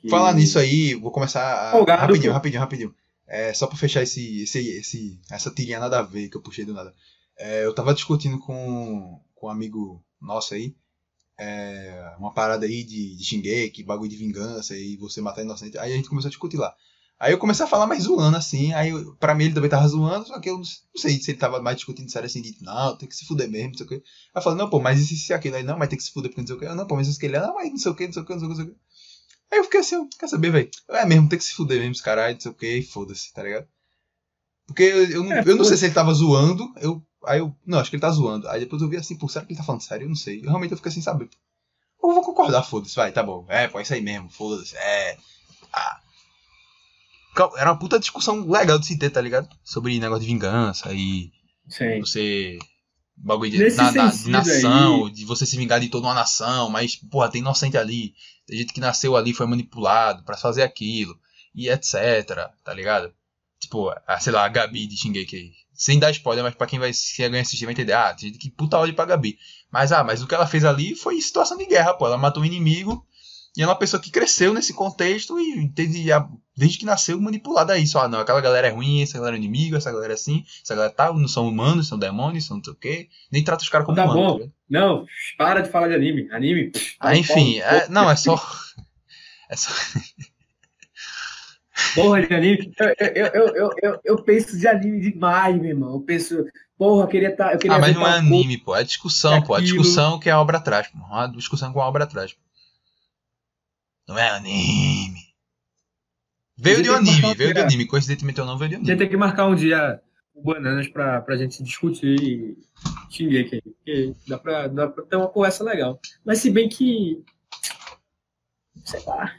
que- Falar nisso aí, vou começar a, Folgado, rapidinho, pô. rapidinho, rapidinho. É, só pra fechar esse, esse, esse, essa tirinha nada a ver que eu puxei do nada. É, eu tava discutindo com, com um amigo nosso aí, é, uma parada aí de, de Shingeki, bagulho de vingança e você matar inocente. Aí a gente começou a discutir lá. Aí eu comecei a falar mais zoando, assim. Aí, pra mim, ele também tava zoando, só que eu não sei se ele tava mais discutindo sério assim, de não, tem que se fuder mesmo, não sei o quê. Aí eu falei, não, pô, mas isso e aquilo. Aí, não, mas tem que se fuder porque não sei o quê. Eu, não, pô, mas isso que ele, não, mas não sei o quê, não sei o quê, não sei o quê, não sei o quê. Aí eu fiquei assim, quer saber, velho? É mesmo, tem que se fuder mesmo, caralho, não sei o quê, foda-se, tá ligado? Porque eu, eu, não, É, eu não sei se ele tava zoando, eu, aí eu, não, acho que ele tá zoando. Aí depois eu vi assim, pô, será que ele tá falando sério? Eu não sei. Eu, realmente eu fiquei sem saber. Eu vou concordar, foda-se, vai, tá bom. É, pô, é isso aí mesmo, foda-se, é. Ah. Era uma puta discussão legal de se ter, tá ligado? Sobre negócio de vingança e Sim. você. Bagulho de, na- na- de nação, de você se vingar de toda uma nação, mas, porra, tem inocente ali. Tem gente que nasceu ali, foi manipulado pra fazer aquilo, e etc, tá ligado? Tipo, a, sei lá, a Gabi de Shingeki aí. Sem dar spoiler, mas pra quem vai se alguém assistir vai entender. Ah, tem gente que puta ódio pra Gabi. Mas, ah, mas o que ela fez ali foi situação de guerra, pô. Ela matou um inimigo e é uma pessoa que cresceu nesse contexto e teve, a- desde que nasceu, manipulada a isso. Ah, não, aquela galera é ruim, essa galera é inimigo, essa galera é assim, essa galera tá, não são humanos, são demônios, são não sei o quê. Nem trata os caras como Tá humanos. bom. ligado? Não, para de falar de anime. Anime. Ah, enfim, é- não, é só. É só. Porra de anime. Eu, eu, eu, eu, eu, penso de anime demais, meu irmão. Eu penso, porra, eu queria estar. queria Ah, mas não é tal anime, pô. É discussão, pô. Aquilo. discussão que a obra traz, pô. Uma discussão com a obra traz. Não é anime. Veio A de um anime, veio de anime. Coincidentemente ou não, veio de A anime. gente tem que marcar um dia com bananas pra, pra gente discutir e xinguei aqui. Porque dá pra, dá pra ter uma conversa legal. Mas se bem que. Sei lá.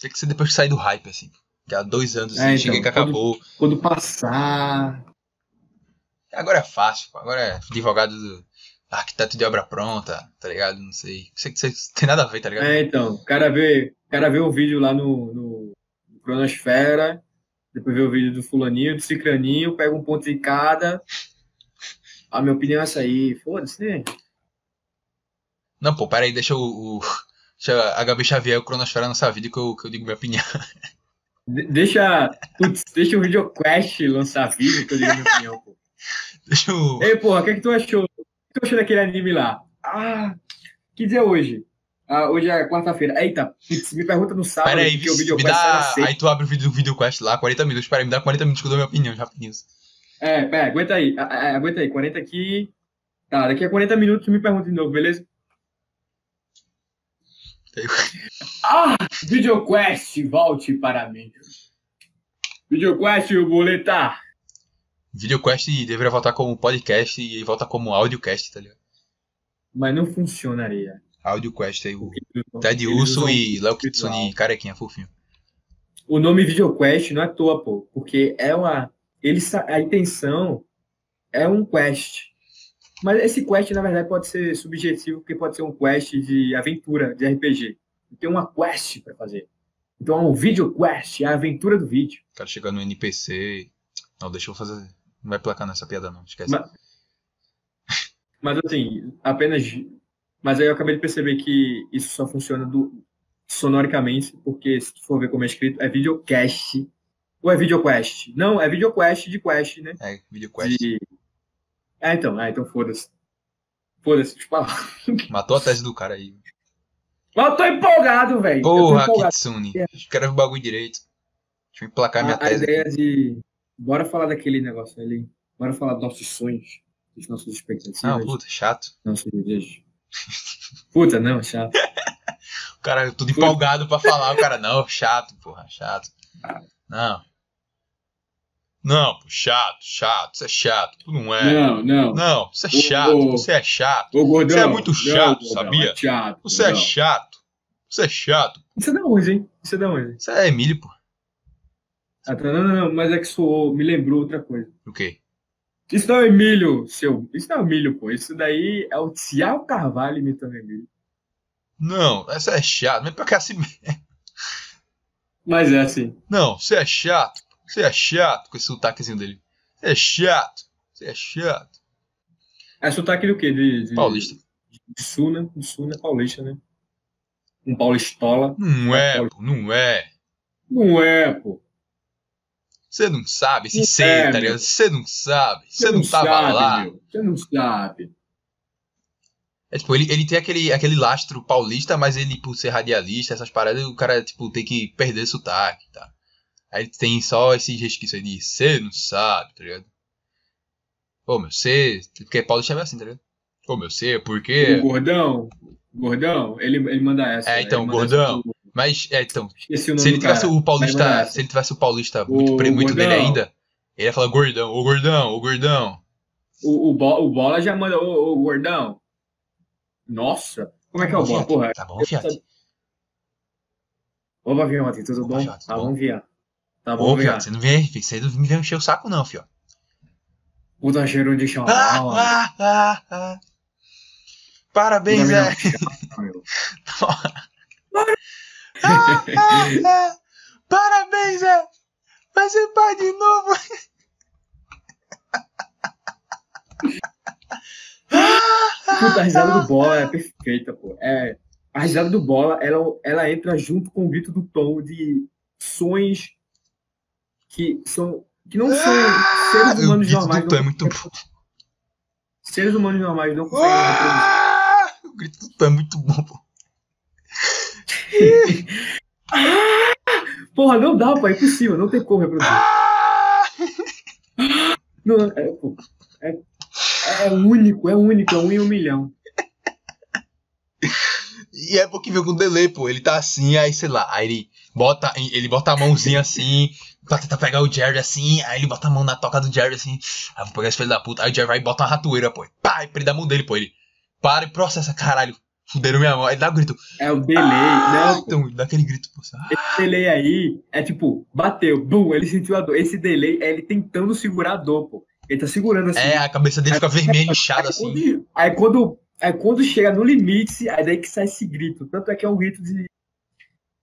Tem que ser depois que sair do hype, assim. Que há dois anos, É, assim, então, cheguei que quando- acabou. Quando passar. Agora é fácil. Agora é advogado do arquiteto de obra pronta, tá ligado? Não sei. Sei que isso tem nada a ver, tá ligado? É, então. O cara vê, o cara vê um vídeo lá no, no, no Cronosfera. Depois vê o vídeo do fulaninho, do cicraninho, pega um ponto de cada. A minha opinião é essa aí. Foda-se, né? Não, pô, pera aí, deixa o. o deixa a Gabi Xavier, o Cronosfera nessa vida que eu, que eu digo minha opinião. De- deixa, putz, deixa o VideoQuest lançar vídeo que eu digo minha opinião, pô. Deixa o. Ei, porra, o que, é que tu achou? Que tu achou daquele anime lá? Ah, que dia é hoje? Ah, hoje é quarta-feira. Eita, me pergunta no sábado, Pera aí, porque o me dá. Aí tu abre o vídeo do VideoQuest lá, 40 minutos. Pera aí, me dá 40 minutos que eu dou minha opinião, rapidinho. É, pera, aguenta aí, ah, ah, aguenta aí, 40 aqui. Tá, daqui a 40 minutos tu me pergunta de novo, beleza? Ah, VideoQuest, volte para mim. VideoQuest, o boletar. VideoQuest deveria voltar como podcast e volta como audiocast, tá ligado? Mas não funcionaria. AudioQuest aí, o Ted Urso e Léo. Kitsune, carequinha, fofinho. O nome VideoQuest não é à toa, pô, porque é uma. Ele, a intenção é um quest. Mas esse quest, na verdade, pode ser subjetivo, porque pode ser um quest de aventura, de RPG. Tem uma quest para fazer. Então é um video quest, é a aventura do vídeo. O cara chega no NPC. Não, deixa eu fazer. Não vai placar nessa piada, não, esquece. Mas- Mas assim, apenas. Mas aí eu acabei de perceber que isso só funciona do... sonoricamente, porque se tu for ver como é escrito, é videocast. Ou é videoquest? Não, é videoquest de quest, né? É, VideoQuest. De... Ah, então, ah, então foda-se. Foda-se, tipo, Matou a tese do cara aí. Mas eu tô empolgado, velho. Porra, empolgado. Kitsune. É. Escreve o bagulho direito. Deixa eu emplacar minha A, a tese. ideia de. Bora falar daquele negócio ali. Bora falar dos nossos sonhos, dos nossos expectativas, Não, puta, chato. nossos desejos. Puta, não, chato. O cara, tudo empolgado pra falar. O cara, não, chato, porra, chato. Não. Não, pô, chato, chato. Isso é chato. Tu não é. Não, não. Não, isso é Ô, chato. ô. Você é chato. Ô, gordão. Você é muito não, chato, gordão, sabia? É chato. Você é gordão. chato. Você é chato. Isso é da onde, hein? Isso é da onde? Isso é Emílio, pô. Ah, tá, não, não, não, mas é que soou, me lembrou outra coisa. O quê? Isso não é o Emílio, seu. Isso não é o Emílio, pô. Isso daí é o Tiago Carvalho imitando o Emílio. Não, essa é chato. Mas pior que é assim mesmo. Mas é assim. Não, você é chato. Você é chato com esse sotaquezinho dele. Você é chato. Você é chato. É sotaque do quê? De, de, Paulista. De Sul, né? De Sul, né? Paulista, né? Um paulistola. Não é, pô, não é. Não é, pô. Você não sabe, esse Não C, é, tá ligado? Você não sabe. Você não, tava sabe, lá. Você não sabe. É, tipo, ele, ele tem aquele, aquele lastro paulista, mas ele, por ser radialista, essas paradas, o cara, tipo, tem que perder sotaque, tá? Aí ele tem só esse resquício aí de você não sabe, tá ligado? Ô, meu, você... Porque paulista é assim, tá ligado? Ô, meu, você, por O quê? gordão, gordão, ele, ele manda essa. É, então, gordão. Mas, é, então, Esqueci o nome se ele tivesse o paulista, se ele tivesse o paulista muito, O muito dele ainda, ele ia falar gordão, ô gordão, ô gordão. O, o, Bo- o Bola já manda, ô, ô, gordão. Nossa, como é que é o Tá bom, Bola? Fiat. Porra, Tá bom, Fiat. Ô, Vaviotti, tudo Ô, bom? Vaviotti, Tá bom? bom, Via. Tá Ô, bom, Via. Fiat, você não vem, filho, você não me vem encher o saco não, filho. Puta cheiro de chão. Ah, ah, ah, ah. Parabéns, é. Ah, ah, ah. Parabéns, é. Vai ser pai de novo. Puta, a risada do Bola é perfeita, pô. É, a risada do Bola, ela, ela entra junto com o grito do Tom de sons que são que não são seres o humanos grito normais. do Tom é muito bom. Seres humanos normais não conseguem reproduzir. Ah, o grito do Tom é muito bom, pô. Porra, não dá, pô, é impossível, não tem como reproduzir. Ah! Não, é, pô, é, é único, é único, é um em um milhão. E é porque veio com delay, pô. Ele tá assim, aí sei lá, aí ele bota, ele bota a mãozinha assim, pra tentar pegar o Jerry assim, aí ele bota a mão na toca do Jerry assim, aí vou pegar esse filho da puta, aí o Jerry vai e bota uma ratoeira, pô. Pá, e prende a mão dele, pô. Ele para e processa, caralho. Fuderam minha. Aí dá um grito. É o delay. Ah, não, pô. então, dá aquele grito, pô. Ah, Esse delay aí é tipo, bateu, bum, ele sentiu a dor. Esse delay é ele tentando segurar a dor, pô. Ele tá segurando assim. É, a cabeça dele fica vermelha, inchada Aí assim. quando, aí quando, aí quando chega no limite, aí daí que sai esse grito. Tanto é que é um grito de.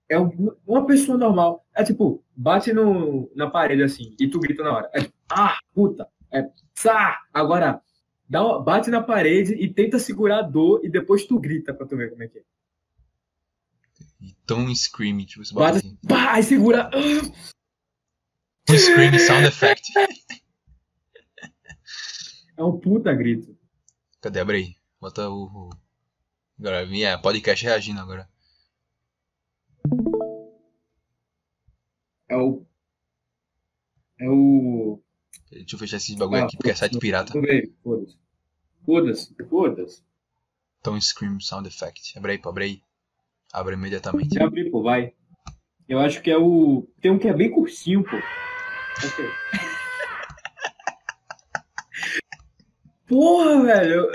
É um- uma pessoa normal. É tipo, bate no, na parede assim, e tu grita na hora. É ah, puta. É, sá. Agora, dá bate na parede e tenta segurar a dor e depois tu grita pra tu ver como é que é. Então, scream, tipo, você bota Bate, assim. pá, aí segura. Um scream sound effect. É um puta grito. Cadê? Abre aí. Bota o. o... Agora, é, podcast reagindo agora. É o. É o. Deixa eu fechar esse bagulho Ah, aqui, porque é site pirata. Foda-se. Foda-se, foda-se. Então, scream sound effect. Abre aí, pô, abre aí. Abre imediatamente. Já abri, pô, vai. Eu acho que é o. Tem um que é bem cursinho, pô. Porra, velho.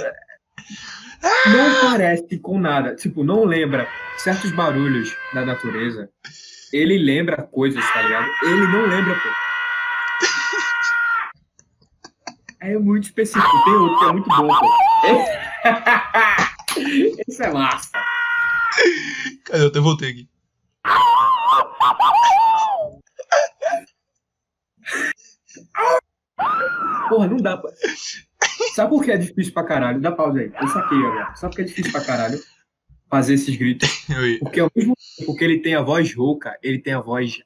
Não parece com nada. Tipo, não lembra certos barulhos da natureza. Ele lembra coisas, tá ligado? Ele não lembra, pô. É muito específico. Tem outro que é muito bom, pô. Esse, Esse é massa. Cadê? Eu até voltei aqui. Porra, não dá pra. Sabe por que é difícil pra caralho? Dá pausa aí. Eu saquei agora. Sabe por que é difícil pra caralho fazer esses gritos? Porque ao mesmo tempo que ele tem a voz rouca, ele tem a voz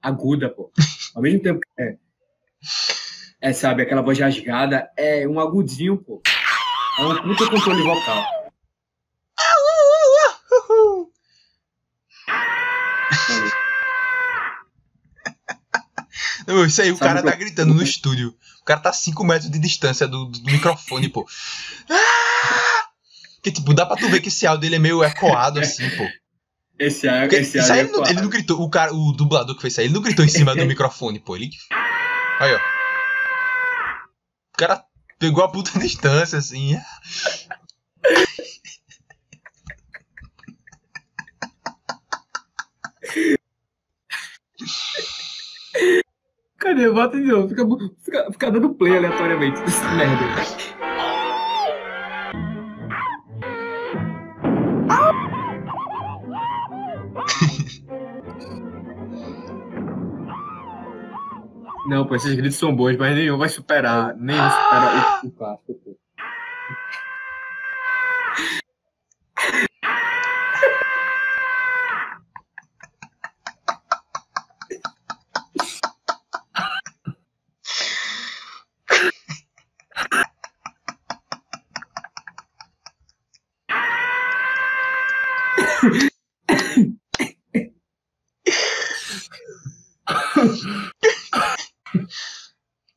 aguda, pô. Ao mesmo tempo que é, é sabe, aquela voz rasgada, é um agudinho, pô. É um puta controle vocal. Não, isso aí, o Sabe cara que tá gritando no estúdio. O cara tá a 5 metros de distância do, do- microfone, pô. Que tipo, dá pra tu ver que esse áudio ele é meio ecoado assim, pô. Esse é, Porque esse aí é ele não, ele não gritou, o cara, o dublador que fez isso aí, ele não gritou em cima do microfone, pô. Ele. Aí, ó. O cara pegou a puta distância, assim. Cadê? Bota de novo. Fica, fica, fica dando play aleatoriamente. Merda. Não, pô, esses gritos são bons, mas nenhum vai superar. Nenhum supera o, o clássico, pô.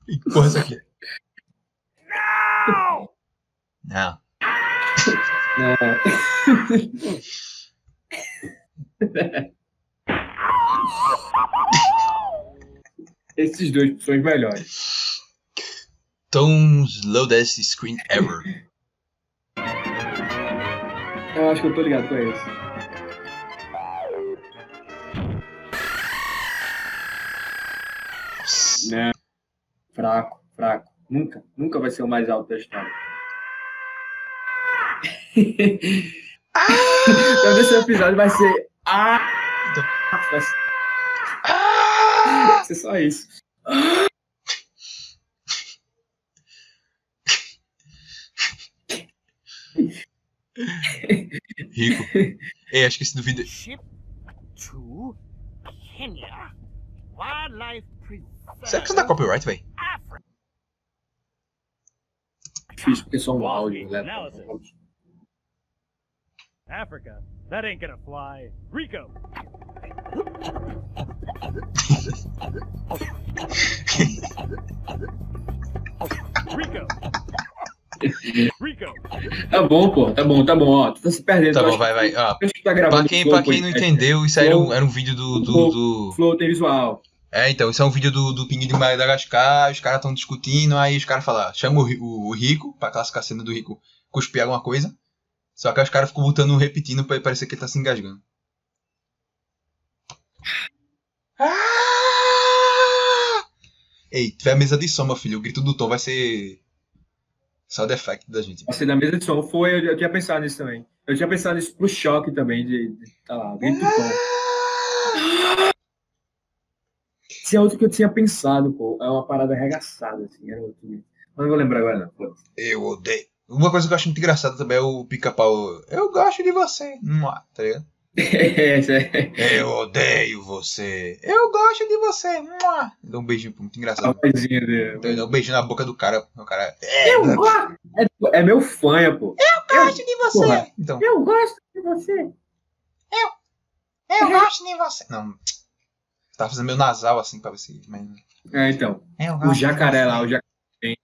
Que porra é essa aqui? Não. Não. Esses dois são os melhores. Tão slowest screen ever. Eu acho que eu tô ligado com esse. Nossa. Né? Fraco, fraco. Nunca, nunca vai ser o mais alto da história. Então esse episódio vai ser. Ah! Vai ser, ser só isso. Rico. Ei, acho que esse do vídeo. ship to Kenya. Wildlife Preserve. Será que isso dá copyright, véi? Africa. Difícil porque só um áudio, né? Africa. That ain't gonna fly. Rico. Tá bom, pô. Tá bom, tá bom. Ó, tu tá se perdendo. Tá acha vai, vai. Ó, que tá pra quem, Flow pra quem não Podcast? entendeu, isso aí era um, era um vídeo do, do, do- Flow tem visual. É, então, isso é um vídeo do, do Pinguim de Madagascar, os caras estão discutindo, aí os caras falam, chama o, o, o Rico, pra classificar a cena do Rico, cuspir alguma coisa. Só que aí os caras ficam botando, repetindo, pra parecer que ele tá se engasgando. Ah! Ei, tiver a mesa de som, meu filho, o grito do Tom vai ser side effect da gente. Vai ser da mesa de som. Foi, eu, eu tinha pensado nisso também. Eu tinha pensado nisso pro choque também, de, de tá lá, grito do tom. Tinha outro que eu tinha pensado, pô. É uma parada arregaçada, assim. Era outro. Mas não vou lembrar agora, não. foda-se. Eu odeio. Uma coisa que eu acho muito engraçada também é o pica-pau. Eu gosto de você. Mua, tá ligado? Esse é Eu odeio você. Eu gosto de você. Mua. Dá um beijinho muito engraçado. Dá um beijinho na boca do cara. O cara. É, Eu eu gosto. É, é meu fanha, pô. gosto de você. Porra. Então, Eu gosto de você. eu gosto de você. Não. Tava fazendo meio nasal assim pra ver se. Mas... É, então. Eu O jacaré lá, o jacaré tem.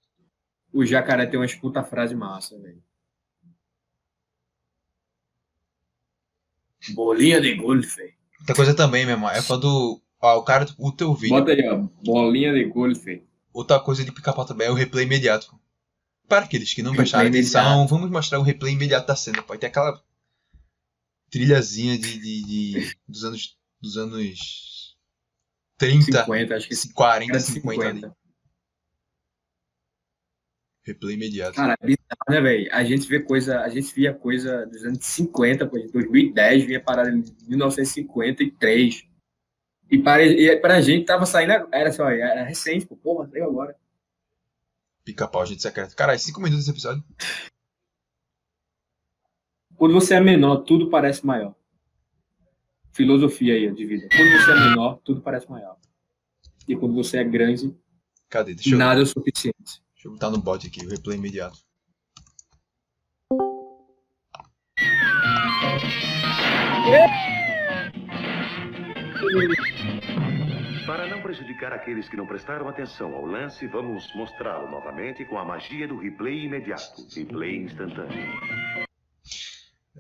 O jacaré tem umas puta frase massa, velho. Bolinha de golfe. Outra coisa também, meu irmão, é quando. Ó, o cara, o teu vídeo. Bota aí, ó. Bolinha de golfe. Outra coisa de pica-pau também é o replay imediato. Para aqueles que não prestaram atenção, vamos mostrar o replay imediato da cena. Pode ter aquela trilhazinha de, de, de- dos anos dos anos 30, 50, acho que 40, era 50, ali. 50. Replay imediato. Cara, é bizarro, né, velho? A gente vê coisa, a gente via coisa dos anos 50, pô, de 2010, vinha parada em 1953. E para, e pra gente tava saindo, era só, era recente, pô, porra, saiu agora. Pica-pau, gente secreta. Caralho, 5 minutos desse episódio. Quando você é menor, tudo parece maior. Filosofia aí de vida. Quando você é menor, tudo parece maior. E quando você é grande, Cadê? Deixa eu, nada é o suficiente. Deixa eu botar no bot aqui, o replay imediato. Para não prejudicar aqueles que não prestaram atenção ao lance, vamos mostrá-lo novamente com a magia do replay imediato, replay instantâneo.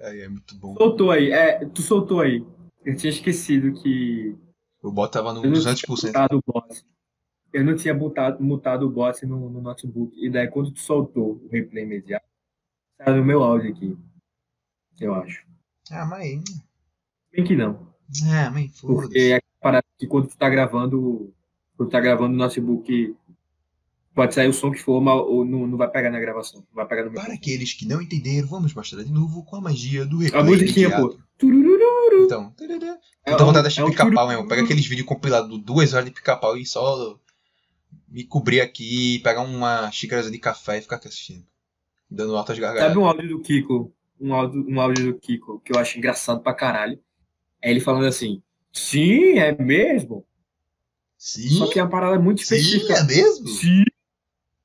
Aí é muito bom. Soltou aí, é, tu soltou aí. Eu tinha esquecido que O bot tava no eu não tinha 200%. mutado o bot. Eu não tinha mutado, mutado o bot no, no notebook. E daí quando tu soltou o replay imediato, saiu no meu áudio aqui. Eu acho. Ah, mas aí. Bem que não. Ah, mas Porque foda-se. é parada que quando tu tá gravando, quando tu tá gravando no notebook, pode sair o som que for, mas ou não, não vai pegar na gravação. Não vai pegar no Para aqueles que não entenderam, vamos mostrar de novo com a magia do replay A musiquinha, pô. Então. É um- vontade de é um pica-pau, mesmo. Pega aqueles vídeos compilados duas horas de pica-pau e só me cobrir aqui, pegar uma xícara de café e ficar aqui assistindo. Dando altas gargalhadas. Sabe um áudio do Kiko? Um áudio, um áudio do Kiko que eu acho engraçado pra caralho. É ele falando assim: Sim, é mesmo. Sim? Só que é uma parada muito Sim, específica. é mesmo? Sim,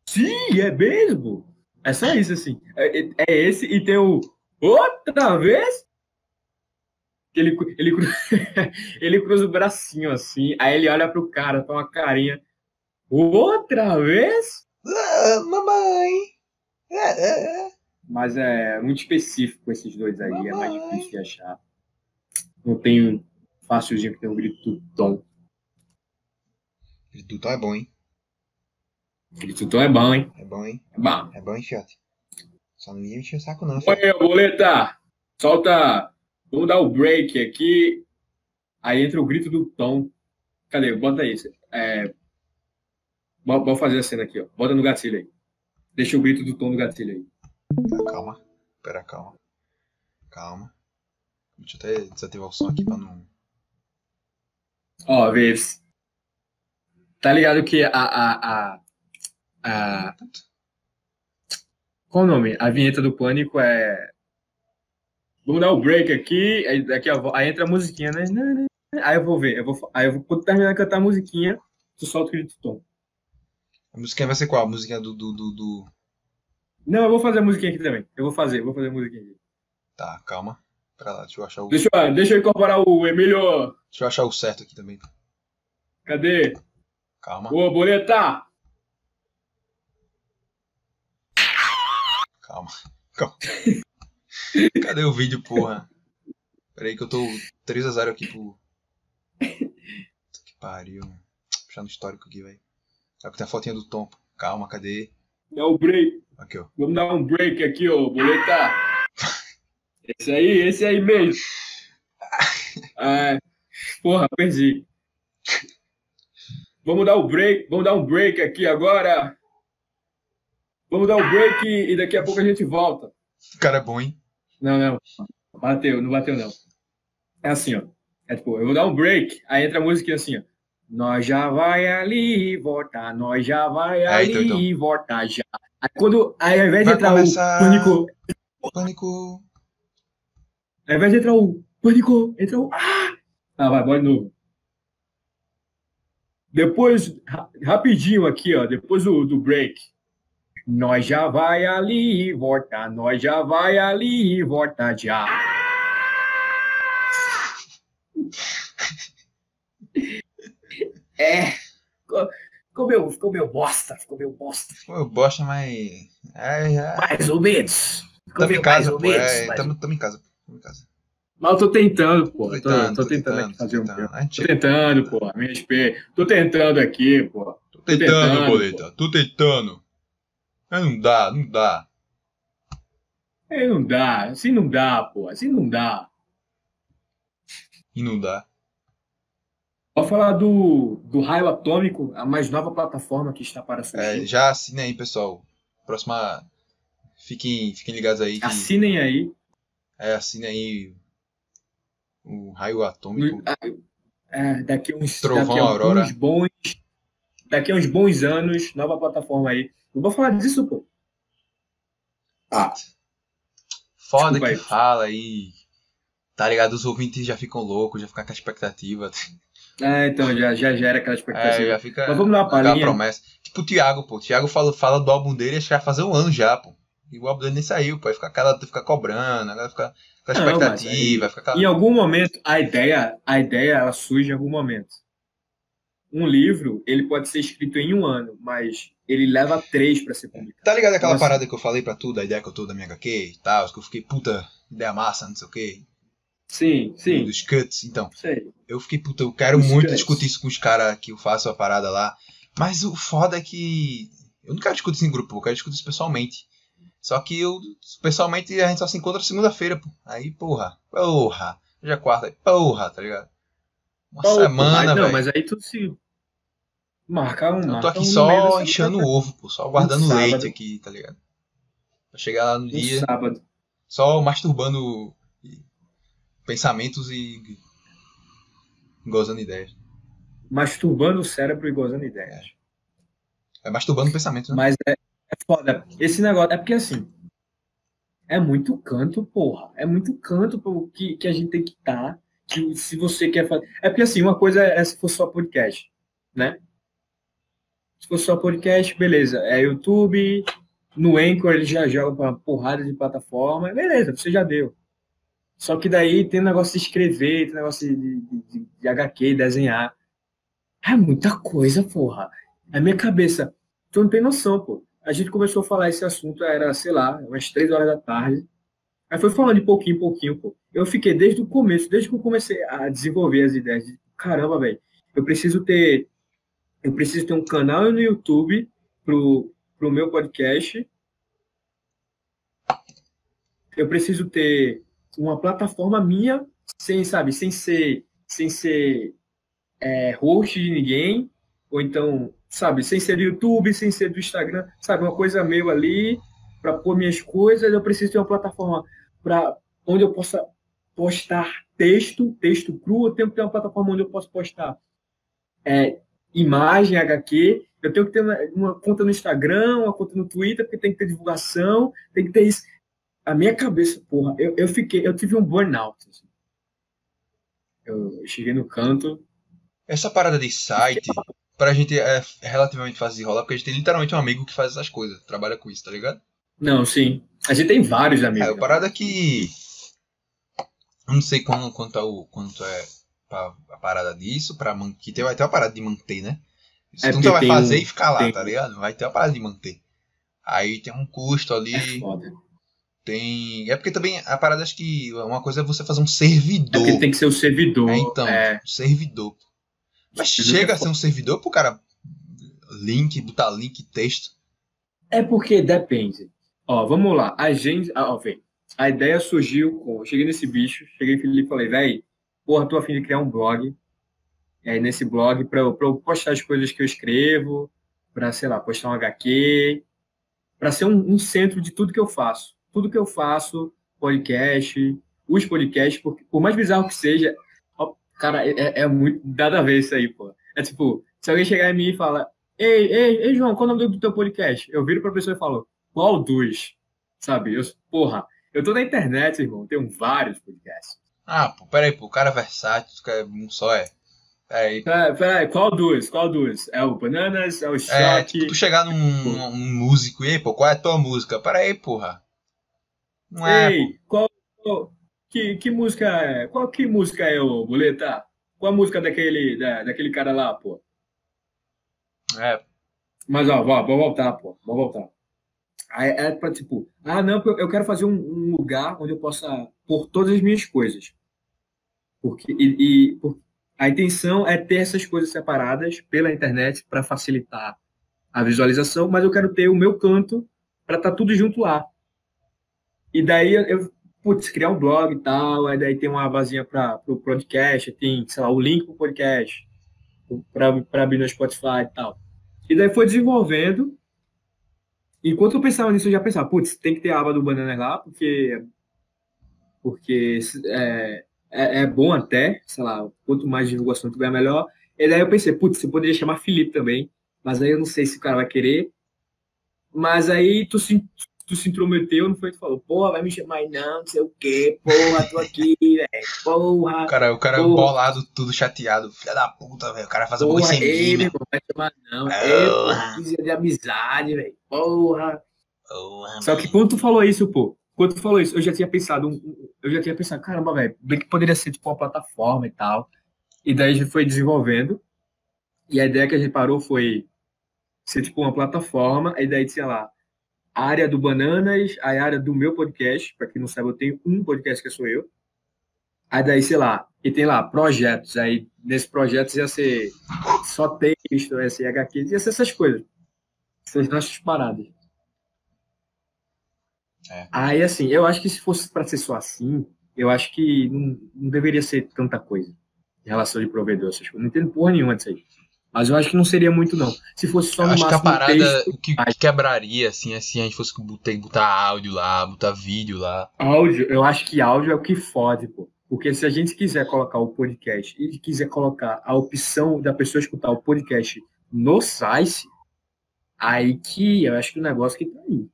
sim, é mesmo. É só isso, assim. É, é- é esse e tem o outra vez. Ele, ele, ele cruza o bracinho assim, aí ele olha pro cara, com uma carinha. Outra vez? Ah, mamãe! É. Mas é muito específico esses dois aí, é mais Mamãe. difícil de achar. Não tem um facilzinho que tem um grito do tom. Tu tá é bom, hein? Grito do tom é bom, hein? É bom, hein? É bom. É bom, hein, fiote? Só não ia encher o saco, não. Oi, boleta! Solta. Vamos dar o break aqui. Aí entra o grito do tom. Cadê? Bota isso. É... Vamos fazer a cena aqui, ó. Bota no gatilho aí. Deixa o grito do tom no gatilho aí. Calma. Pera, calma. Calma. Deixa eu até desativar o som aqui pra não. Ó, vê. Tá ligado que a. a, a, a... Qual o nome? A vinheta do pânico é. Vamos dar o break aqui. Aí, daqui a... aí entra a musiquinha, né? Aí eu vou ver. Eu vou... Aí eu vou... quando terminar de cantar a musiquinha, tu solta o grito do tom. A musiquinha vai ser qual? A musiquinha do. do, do, do- Não, eu vou fazer a musiquinha aqui também. Eu vou fazer, eu vou fazer a musiquinha aqui. Tá, calma. Pera lá, deixa eu achar o. Deixa eu, deixa eu incorporar o Emílio. Deixa eu achar o certo aqui também. Cadê? Calma. Ô, boleta! calma. Calma. Cadê o vídeo, porra? Pera aí que eu tô 3x0 aqui pro. Puta que pariu. Puxando histórico aqui, velho. Sabe que tem a fotinha do Tom. Calma, cadê? Dá o break. Aqui, ó. Vamos dar um break aqui, ô, boleta. Esse aí, esse aí mesmo. Ah, porra, perdi. Vamos dar o break, vamos dar um break aqui agora. Vamos dar um break e daqui a pouco a gente volta. O cara é bom, hein? Não, não. Bateu, não bateu não. É assim, ó. É tipo, eu vou dar um break, aí entra a música assim, ó. Nós já vai ali voltar, nós já vai É, ali então, e voltar já. Aí quando, aí ao invés de Vai entrar começar. o pânico, Pânico. ao invés de entrar o pânico, entra o ah! Ah, vai, bora de novo. Depois, ra- rapidinho aqui, ó, depois do, do break. Nós já vai ali e volta, nós já vai ali e volta já. É, ficou, ficou meio, ficou meio bosta, ficou meio bosta. Pô, eu bosta, mas. É, é. Mais ou menos. Ficou Tamo em casa, ou pô. menos. É, mais tamo, tamo em casa. Tamo em casa. Mas eu tô tentando, pô. Tô Eu Tô, tentando, tô tô tentando tentando, aqui fazer tô um tentando. A Tô tentando, pô. Me respeita. Tô tentando aqui, pô. Tô tentando, tentando, boleta. Tô tentando. Mas não dá, não dá. Aí não dá. Assim não dá, pô. Assim não dá. E não dá. Vou falar do, do Raio Atômico, a mais nova plataforma que está para É, surgir. já assina aí, pessoal. Próxima. Fiquem, fiquem ligados aí. Que, Assinem aí. é, assine aí o raio atômico. Ah, é, daqui uns, Trovão daqui Aurora. uns bons. Daqui a uns bons anos, nova plataforma aí. Eu vou falar disso, pô. Ah, Foda desculpa que aí. fala aí. Tá ligado? Os ouvintes já ficam loucos, já ficam com a expectativa. É, então já, já gera aquela É, expectativa. já fica Mas vamos dar uma palhinha. promessa. Tipo o Thiago, pô. O Thiago fala, fala do álbum dele, acho que vai fazer um ano já, pô. E o álbum dele nem saiu, pô. Aí fica aquela, fica cobrando, agora fica com Não, expectativa, aí- fica aquela... Em algum momento, a ideia, a ideia ela surge em algum momento. Um livro, ele pode ser escrito em um ano, mas ele leva três para ser publicado. Tá ligado aquela Nossa. parada que eu falei pra tu, da ideia que eu tô da minha HQ e tal, que eu fiquei, puta, ideia massa, não sei o quê. Sim, sim. Dos cuts, então. Sei. Eu fiquei, puta, eu quero Os muito cuts. discutir isso com os caras que eu faço a parada lá. Mas o foda é que. Eu não quero discutir isso em grupo, eu quero discutir isso pessoalmente. Só que eu, pessoalmente, a gente só se encontra segunda-feira, pô. Aí, porra, porra. Hoje é quarta, aí, porra, tá ligado? Uma Pô, semana, mas, não, velho. mas aí tu se marca um. Eu tô aqui um só enchendo o ovo, pô. Só guardando sábado. leite aqui, tá ligado? Pra chegar lá no Um dia, sábado. só masturbando pensamentos e gozando ideias. Masturbando o cérebro e gozando ideias. É masturbando pensamentos, né? Mas é, é foda. Esse negócio. É porque assim. É muito canto, porra. É muito canto pô, que, que a gente tem que estar. que se você quer fazer. É porque assim, uma coisa é se for só podcast, né? Se for só podcast, beleza. É YouTube, no Anchor ele já joga pra porrada de plataforma, beleza, você já deu. Só que daí tem negócio de escrever, tem negócio de, de, de, HQ, desenhar. É muita coisa, porra. A minha cabeça. Tu não tem noção, pô. A gente começou a falar esse assunto, era, sei lá, umas três horas da tarde. Aí foi falando de pouquinho em pouquinho, pô. Eu fiquei desde o começo, desde que eu comecei a desenvolver as ideias. De, Caramba, velho. Eu preciso ter. Eu preciso ter um canal no YouTube pro, pro meu podcast. Eu preciso ter uma plataforma minha, sem, sabe, sem ser, sem ser é, host de ninguém, ou então, sabe, sem ser do YouTube, sem ser do Instagram, sabe, uma coisa meio ali para pôr minhas coisas, eu preciso ter uma plataforma para onde eu possa postar texto, texto cru, eu tenho que ter uma plataforma onde eu posso postar é, imagem, HQ, eu tenho que ter uma, uma, conta no Instagram, uma conta no Twitter, porque tem que ter divulgação, tem que ter isso. A minha cabeça, porra, eu, eu fiquei, eu tive um burnout. Assim. Eu cheguei no canto. Essa parada de site, pra gente é relativamente fácil de rolar, porque a gente tem literalmente um amigo que faz essas coisas, trabalha com isso, tá ligado? Não, sim. A gente tem vários amigos. É, a parada é que. Eu não sei quanto, quanto, é, o, quanto é a parada disso, pra man... que tem, vai ter uma parada de manter, né? Se É tu não vai fazer um- e ficar lá, tem- tá ligado? Vai ter uma parada de manter. Aí tem um custo ali. É foda. Tem. É porque também a parada acho que uma coisa é você fazer um É servidor. porque tem que ser o servidor. É, então, é. um servidor. Mas chega é a ser um servidor pro cara link, botar link, texto. É porque depende. Ó, vamos lá. A gente. Ó, vem. A ideia surgiu com. eu Cheguei nesse bicho, cheguei em Felipe e falei, véi, porra, tô afim de criar um blog. E aí, nesse blog, pra eu, pra eu postar as coisas que eu escrevo, pra, sei lá, postar um HQ, pra ser um, um centro de tudo que eu faço. Tudo que eu faço, podcast, os podcasts, porque, por mais bizarro que seja, ó, cara, é, é muito. Nada a ver isso aí, pô. É tipo, se alguém chegar em mim e falar, Ei, ei, ei, João, qual é o nome do teu podcast? Eu viro pra pessoa e falo, qual dos? Sabe? Eu, porra, eu tô na internet, irmão, tenho vários podcasts. Ah, pô, peraí, pô, o cara é versátil, quer um só é. Peraí. Peraí, peraí, qual dos? Qual dos? É o Bananas? É o É, Choque? tipo, tu chegar num, num músico e aí, pô, qual é a tua música? Peraí, porra. Não é, Ei, qual, qual- que, que música é? Qual que música é, ô Boleta? Qual a música daquele, da, daquele cara lá, pô? É, Mas, ó, vamos voltar, pô. Vamos voltar. Aí é pra, tipo, ah, não, eu quero fazer um, um lugar onde eu possa pôr todas as minhas coisas. Porque, e, e por- a intenção é ter essas coisas separadas pela internet para facilitar a visualização, mas eu quero ter o meu canto para estar tudo junto lá. E daí eu, eu, putz, criar um blog e tal, aí daí tem uma vasinha para o podcast, tem, sei lá, o link para o podcast, para abrir no Spotify e tal. E daí foi desenvolvendo. Enquanto eu pensava nisso, eu já pensava, putz, tem que ter a aba do Banana lá, porque porque é, é, é bom até, sei lá, quanto mais divulgação tiver, melhor. E daí eu pensei, putz, você poderia chamar Felipe também, mas aí eu não sei se o cara vai querer. Mas aí tu tu se intrometeu, não foi? Tu falou, porra, vai me chamar não, não sei o quê, porra, tô aqui, velho, porra. o cara, o cara Porra. bolado, tudo chateado. Filha da puta, velho. O cara faz Porra, sem ei, mim, irmão, vai chamar não. É, porra, 15 dias de amizade, velho. Porra. Porra, Só que quando tu falou isso, pô, quando tu falou isso, eu já tinha pensado, um- um- eu já tinha pensado, caramba, velho, bem que poderia ser tipo uma plataforma e tal. E daí a gente foi desenvolvendo. E a ideia que a gente parou foi ser tipo uma plataforma, e daí tinha lá a área do Bananas, a área do meu podcast, para quem não sabe, eu tenho um podcast que sou eu. Aí daí, sei lá, e tem lá projetos, aí nesse projeto ia ser só texto, ia ser HQ, ia ser essas coisas. Essas nossas paradas. É. Aí, assim, eu acho que se fosse para ser só assim, eu acho que não, não deveria ser tanta coisa em relação de provedor, essas coisas. Não entendo porra nenhuma disso aí. Mas eu acho que não seria muito, não. Se fosse só Eu no acho que a máximo um parada texto, que, que quebraria, assim, é se a gente fosse ter que botar áudio lá, botar vídeo lá. áudio, eu acho que áudio é o que fode, pô. Porque se a gente quiser colocar o podcast e quiser colocar a opção da pessoa escutar o podcast no site, aí que eu acho que o negócio que tá aí.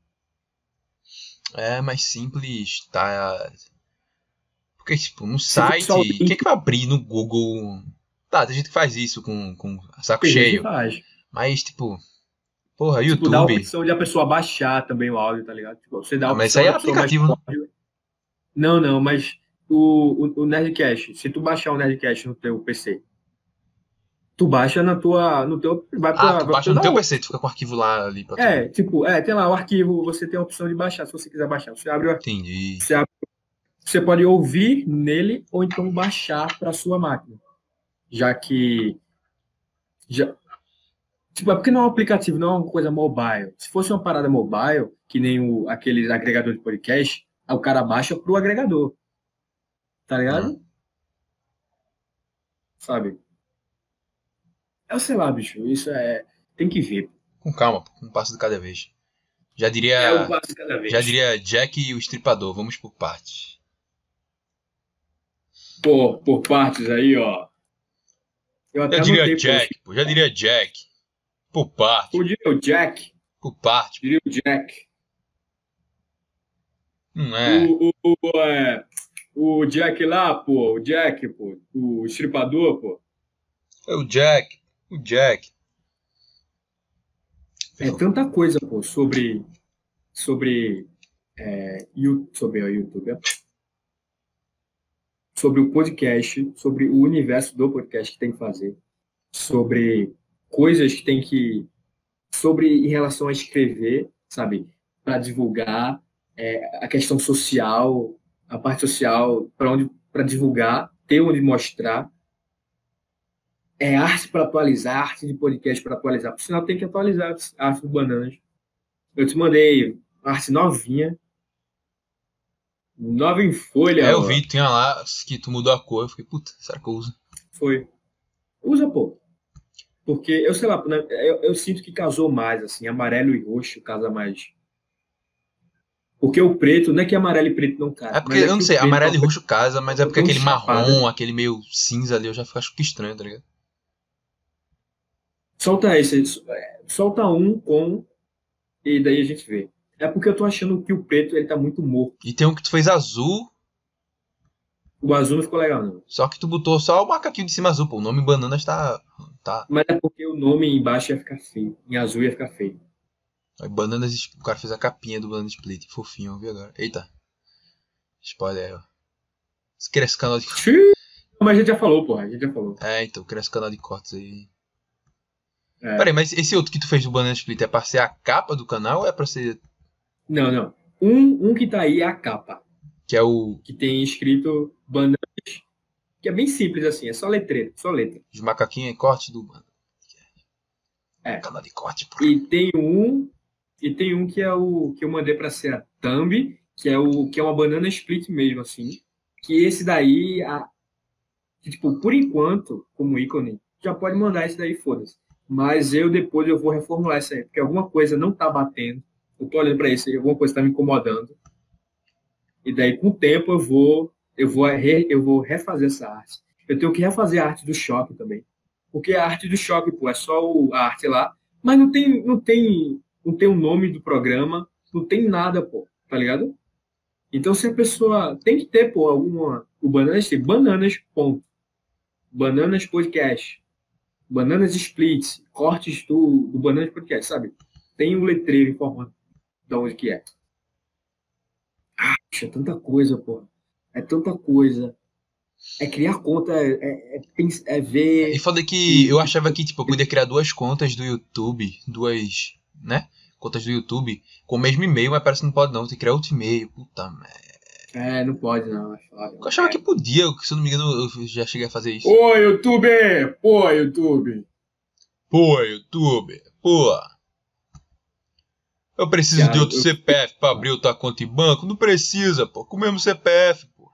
É mais simples, tá? Porque, tipo, no site, o que, link- que vai abrir no Google? Tá, tem gente que faz isso com, com saco Tem cheio. faz. Mas, tipo, porra, Tipo, dá a YouTube. opção de a pessoa baixar também o áudio, tá ligado? Tipo, você dá a Ah, mas isso aí é aplicativo. Não, não, mas o, o, o Nerdcast, se tu baixar o Nerdcast no teu PC, tu baixa na tua, no teu, vai pra, Ah, tu baixa no teu. PC, tu fica com o arquivo lá ali pra tu. É, tipo, é, tem lá o arquivo, você tem a opção de baixar, se você quiser baixar. Você abre o arquivo, Entendi. você, abre, você pode ouvir nele ou então baixar para sua máquina. Já que. Já, tipo, é porque não é um aplicativo, não é uma coisa mobile. Se fosse uma parada mobile, que nem o, aqueles agregadores de podcast, o cara baixa pro agregador. Tá ligado? Sabe? Eu sei lá, bicho. Isso é. Tem que ver. Com calma, um passo de cada vez. Já diria, É o passo cada vez. já diria Jack e o Estripador, vamos por partes. Por, por partes aí, ó. Eu até Já diria. Jack, pô, já diria Jack. Por parte, O diria o Jack. por parte. Diria o Jack. Não é. O, o, o, é, o Jack lá, pô. O Jack, pô. O estripador, pô. É o Jack, o Jack. É tanta coisa, pô, sobre. Sobre. É, sobre o YouTube. Sobre o podcast, sobre o universo do podcast que tem que fazer. Sobre coisas que tem que. Sobre em relação a escrever, sabe? Para divulgar. é, a questão social, a parte social, para onde para divulgar, ter onde mostrar. É arte para atualizar, arte de podcast para atualizar. Por sinal, tem que atualizar a arte do Bananas. Eu te mandei arte novinha. Nova em folha. É, eu ó. vi, tinha lá que tu mudou a cor. Eu fiquei, puta, será que eu uso? Foi. Usa, pô. Porque, eu sei lá, né, eu, eu sinto que casou mais, assim, amarelo e roxo casa mais. Porque o preto, não é que amarelo e preto não casa. É porque, mas eu não que sei, amarelo e é roxo casa, mas é porque aquele chapado. marrom, aquele meio cinza ali, eu já fico, acho que estranho, tá ligado? Solta esse, é, solta um com, e daí a gente vê. É porque eu tô achando que o preto, ele tá muito morto. E tem um que tu fez azul, O azul não ficou legal, não. só que tu botou só o macaquinho de cima azul, pô. O nome Bananas tá. tá Mas é porque o nome embaixo ia ficar feio. Em azul ia ficar feio. Aí, Bananas, o cara fez a capinha do Banana Split. Fofinho, eu vi agora. Eita. Spoiler ó. Se cresce canal de. Mas a gente já falou, porra. A gente já falou. É, então, cresce canal de cortes aí. É. Peraí, mas esse outro que tu fez do Banana Split é pra ser a capa do canal ou é pra ser. Não, não. Um, um que tá aí é a capa. Que é o. que tem escrito bananas, que é bem simples assim, é só letreiro, só letra. Os macaquinhos e corte do. É. Canal de corte, pô. E tem um, e tem um que é o que eu mandei para ser a thumb, que é o que é uma banana split mesmo assim, que esse daí a que, tipo, por enquanto, como ícone, já pode mandar esse daí, foda-se. Mas eu depois eu vou reformular isso aí, porque alguma coisa não tá batendo. Eu tô olhando para isso aí, alguma coisa tá me incomodando. E daí com o tempo eu vou eu vou re- eu vou refazer essa arte. Eu tenho que refazer a arte do choque também. Porque a arte do choque, pô, é só o, a arte lá, mas não tem não tem não tem o nome do programa, não tem nada, pô, tá ligado? Então se a pessoa tem que ter, pô, alguma o bananas tem bananas ponto. Bananas podcast. Bananas splits, cortes do, do bananas podcast, sabe? Tem um letreiro informando de onde que é. Ah, é tanta coisa, pô. É tanta coisa. É criar conta, é, é, é é ver. E foda que eu achava que, tipo, eu podia criar duas contas do YouTube, duas, né? Contas do YouTube com o mesmo e-mail, mas parece que não pode não, tem que criar outro e-mail. Puta merda. É, não pode não. é. Eu achava que podia, se eu não me engano, eu já cheguei a fazer isso. Ô, YouTube! Pô, YouTube! Pô, YouTube, pô. Eu preciso Cara, de outro eu- CPF pra abrir outra conta em banco? Não precisa, pô. Com o mesmo CPF, pô.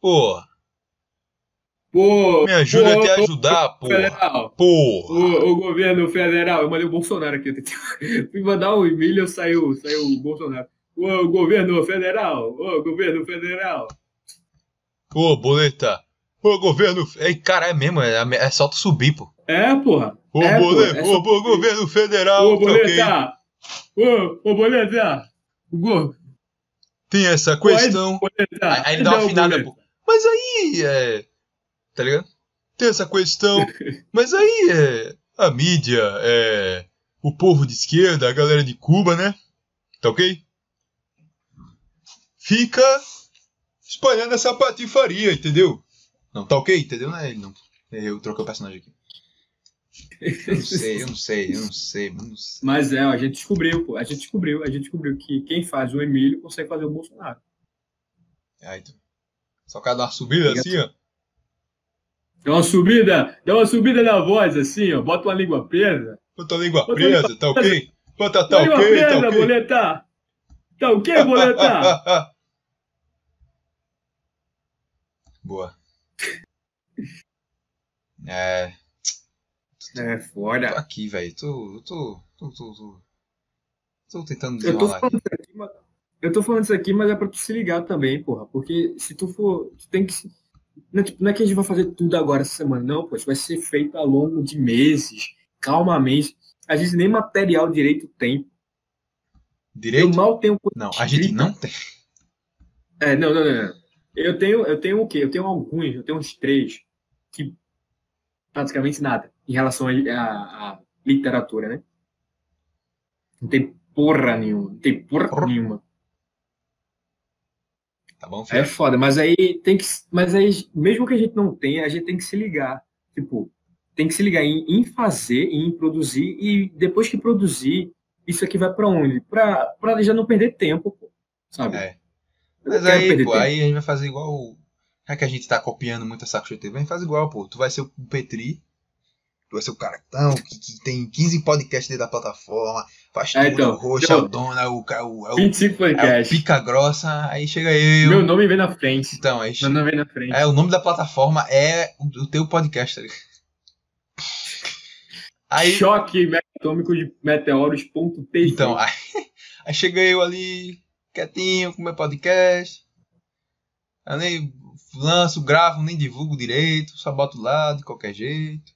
Pô, Pô, me ajuda pô, a te ajudar, pô. Federal. Porra. O, o governo federal, eu mandei o Bolsonaro aqui. Fui mandar um e-mail, saiu, saiu o Bolsonaro. Ô, governo federal, ô, governo federal. Ô, boleta. Ô, governo. Ei, cara, é mesmo, é, é só tu subir, pô. É, porra. Ô, É, boleta, é ô, só- governo federal, Ô, tá boleta! Ô, ô, boleta! O go- Tem essa questão. boleta! Aí, ele dá uma afinada, pô. Mas aí, é. Tá ligado? Tem essa questão. Mas aí, é. A mídia, é. O povo de esquerda, a galera de Cuba, né? Tá ok? Fica espalhando essa patifaria, entendeu? Não, tá ok? Entendeu? Não é ele, não. Eu troquei o personagem aqui. Eu não sei, eu não sei, eu não sei, eu não sei. Mas é, a gente descobriu, pô. A gente descobriu, a gente descobriu que quem faz o Emílio consegue fazer o Bolsonaro. Aí, tu- Só o cara dá uma subida assim, ó. Dá uma subida, dá uma subida na voz, assim, ó. Bota uma língua presa. Bota a língua Bota presa, língua tá ok? Bota, tá língua ok, presa, tá ok. boleta! Tá ok, boleta? Boa. É. É, Tô foda. aqui, velho. Tô, eu tô, tô, tô, tô. Tô tentando Eu tô falando aqui. isso aqui, mas... Eu tô falando isso aqui, mas é pra tu se ligar também, porra. Porque se tu for. Tu tem que. se- Não é, tipo, não é que a gente vai fazer tudo agora essa semana, não, pô. Isso vai ser feito ao longo de meses, calmamente. A gente nem material direito tem. Eu Direito? mal tenho. Não, a gente não tem. É, não, não, não, não. Eu tenho, eu tenho o quê? Eu tenho alguns, eu tenho uns três, que praticamente nada em relação à literatura, né? Não tem porra nenhuma, não tem porra, Porra. nenhuma. Tá bom, É filho? foda, mas aí tem que. Mas aí, mesmo que a gente não tenha, a gente tem que se ligar. Tipo, tem que se ligar em, em fazer, em produzir, e depois que produzir, isso aqui vai pra onde? Pra, pra já não perder tempo, pô. Sabe? É. Mas aí, pô, tempo. aí a gente vai fazer igual. Já que a gente tá copiando muito a Saco Show TV, a gente faz igual, pô. Tu vai ser o Petri. Tu vai ser o caratão que, que tem 15 podcasts dentro da plataforma. Faz É, tudo, então, o roxo, eu- é o dono, é o, é o, é o, 25 é o podcasts. pica grossa. Aí chega eu. Meu nome vem na frente. Então, aí Meu nome vem na frente. É, o nome da plataforma é o, o teu podcast, tá ligado? Aí, Choque atômico de meteoros.tv. então, aí, aí chega eu ali, quietinho, com meu podcast. Eu nem lanço, gravo, nem divulgo direito, só boto lá de qualquer jeito.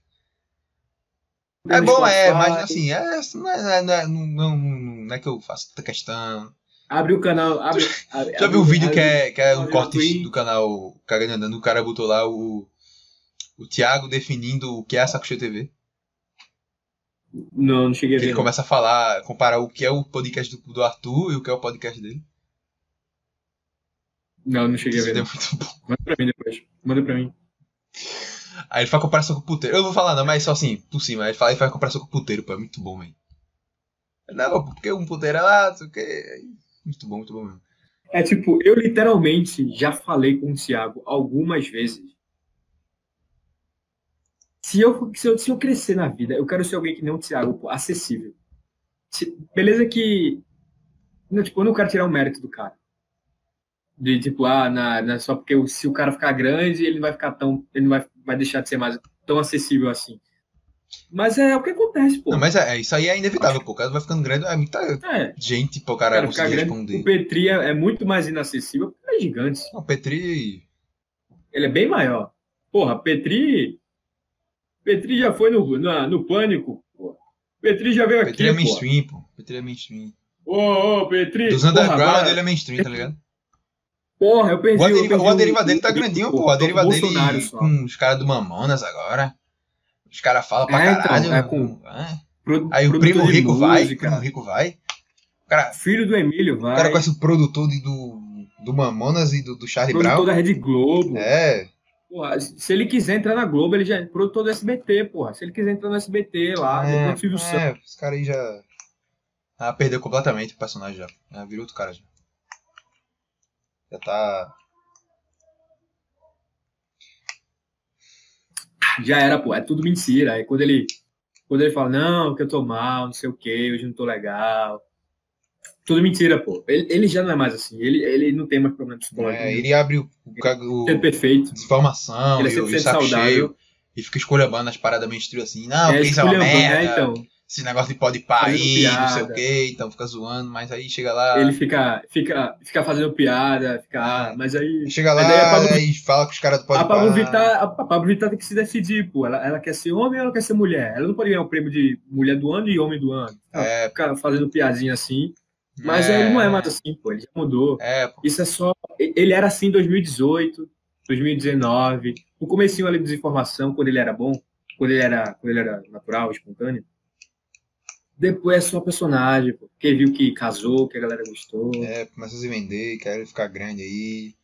É bom, é, mas assim, é, não, é, não, é, não, não, é que eu faço tanta questão. Abre o canal. Abre, abre, Já viu o vídeo que abre- é, que é um corte do canal Cagando Andando? O cara botou lá o, o Thiago definindo o que é a Saco Cheio TV. Não, não cheguei a Que ver. ele não. começa a falar, comparar o que é o podcast do, do Arthur e o que é o podcast dele. Não, não cheguei a ver. vídeo é muito bom. Manda pra mim depois. Manda pra mim. Aí ele faz comparação com o puteiro. Eu não vou falar não, mas só assim, por cima. Aí ele fala e faz comparação com o puteiro, pô. É muito bom, velho. Não, porque um puteiro é lá, não sei o que. Muito bom, muito bom mesmo. É tipo, eu literalmente já falei com o Thiago algumas vezes. Se eu, se eu, se eu crescer na vida, eu quero ser alguém que nem o Thiago, pô, acessível. Se- beleza que. Não, tipo, eu não quero tirar o mérito do cara. De tipo, ah, na, na- só porque o- se o cara ficar grande, ele não vai ficar tão. Ele não vai, vai deixar de ser mais tão acessível assim. Mas é o que acontece, pô. Não, mas é, é, isso aí é inevitável, pô. O cara vai ficando grande, é muita É, gente pro cara, cara, ficar conseguir responder. O Petri é, é muito mais inacessível porque é gigante. Não, o Petri. Ele é bem maior. Porra, Petri. Petri já foi no, na- no pânico. Porra. Petri já veio aqui. Petri é porra. mainstream, pô. Petri é mainstream. Ô, ô, Petri. Dos porra, underground agora- ele é mainstream, tá ligado? Porra, eu perdi O eu aderiva, perdi o o- dele tá o- grandinho, o- pô. O aderiva o dele só. com os caras do Mamonas agora. Os caras falam pra É, então, caralho. é com- é. Pro- Aí o produtor primo rico vai, o música. primo rico vai. O cara, Filho do Emílio o vai. cara conhece o produtor de- do, do Mamonas e do, do Charlie produtor Brown. da Rede Globo. É, Porra, se ele quiser entrar na Globo, ele já é produtor do SBT, porra. Se ele quiser entrar no SBT lá, é, Silvio Santos. é, esse cara aí já. Ah, perdeu completamente o personagem já. já virou outro cara já. Já tá. Já era, pô. É tudo mentira. Aí quando ele, quando ele fala, não, que eu tô mal, não sei o que, hoje não tô legal. Tudo mentira, pô. Ele, ele já não é mais assim. Ele, ele não tem mais problema psicológico. É, ele abre o, o, ca- o é perfeito. desinformação Ele é e, o- o 100% saco cheio. saudável. E fica escolhando as paradas mainstream assim. Não, É, é uma esculhambando, merda. né, então. Esse negócio de pode aí, não sei o que, então fica zoando, mas aí chega lá. Ele fica, fica, fica fazendo piada, fica, ah, mas aí. Chega lá Pablo- e fala com os caras do pode a Pablo. Vittar, a Pablo Vittar tem que se decidir, pô. Ela, ela quer ser homem ou ela quer ser mulher? Ela não pode ganhar o prêmio de mulher do ano e homem do ano. É, Fica fazendo piadinha assim. Mas é, ele não é mais assim, pô. Ele já mudou. É, pô. Isso é só. Ele era assim em 2018, 2019, no comecinho ali de desinformação, quando ele era bom, quando ele era, quando ele era natural, espontâneo. Depois é só personagem. Porque viu que casou, que a galera gostou. É, começa a se vender, quer ficar grande aí.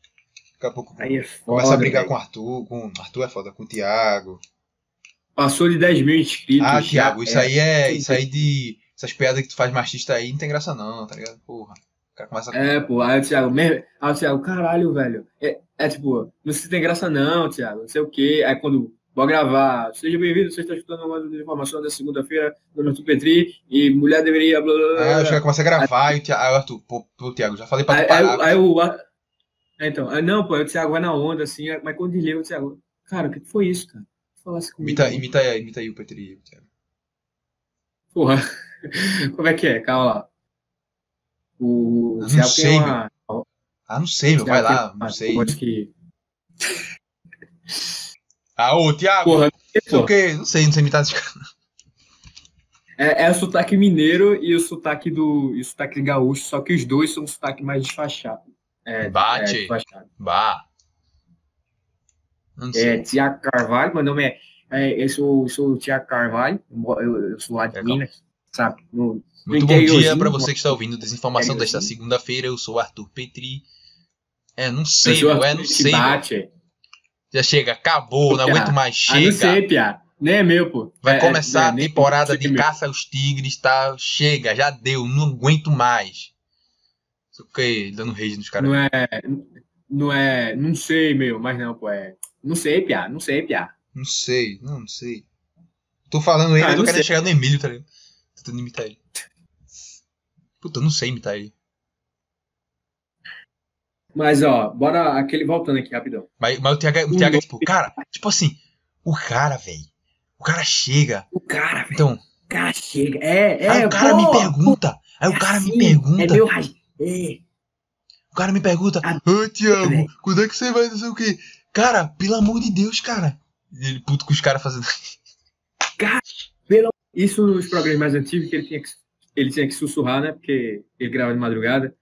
Daqui a pouco Aí é foda. começa a brigar velho. com o Arthur, com. Arthur é foda, com o Thiago. Passou de 10 mil inscritos. Ah, Thiago, isso aí é. Isso aí de. Essas piadas que tu faz machista aí não tem graça não, tá ligado? Porra. O cara começa a. É, pô, aí o Thiago, mesmo, aí o Thiago, caralho, velho. É, é tipo, não se tem graça não, Thiago, não sei o quê. Aí quando vou gravar, seja bem-vindo, você está escutando uma informação da segunda-feira do Arthur Petri e mulher deveria. Blá, blá, blá, Ah, blá. os caras começam a gravar e o Thiago. Ah, Arthur, pô, pô, Thiago, já falei Aí, tu aí, parar. aí o. é, Então, aí, não, pô, aí o Thiago vai na onda, assim, mas quando desliga o Thiago, cara, o que foi isso, cara? Falasse comigo. Imita, imita, imita aí o Petri. Thiago. Porra, como é que é? Calma lá. O, o Não Thiago sei, tem uma. Ah, não sei, meu, o vai lá, não sei. coisa que. Ah, ô, Thiago, Porra, sei o quê? Não sei, não sei imitar esse cara. É, é o sotaque mineiro e o sotaque do e o sotaque gaúcho, só que os dois são um sotaque mais desfachado. É, Bate. É, desfachado. Bah. Não É, sei. Tiago Carvalho, meu nome é, é eu sou, sou o Tiago Carvalho, eu, eu sou lá de Legal. Minas, sabe? No, Muito bom dia pra você que está ouvindo Desinformação desta segunda-feira. Eu sou o Arthur Petri. É, não eu sei, sou meu, é, não sei. meu. bate. Já chega, acabou, não Piá. aguento mais, Ah, não chega. sei, Pia. Nem é meu, pô. Vai É- começar é- a temporada de caça aos tigres, tá? Chega, já deu, não aguento mais. Fiquei dando rage nos caras. Não é. Não é. Não sei, meu, mas não, pô. É. Não sei, piá. Não sei, piá. Não sei, não, não sei. Tô falando ele, Ah, eu tô não querendo chegar no Emílio, tá ligado? Tentando imitar ele. Puta, eu não sei imitar ele. Mas, ó, bora aquele voltando aqui rapidão. Mas, mas o TH, o Um TH é tipo, cara, tipo assim, o cara, velho. O cara chega. O cara, velho. Então, O cara chega. É, é. aí o cara pô, me pergunta. Aí o é cara me assim, pergunta. É meu É. O cara me pergunta, Ah, ô Thiago, velho. quando é que você vai não sei o quê? Cara, pelo amor de Deus, cara. Ele puto com os caras fazendo. Isso nos programas mais antigos, que ele tinha que, ele tinha que sussurrar, né? Porque ele gravava de madrugada.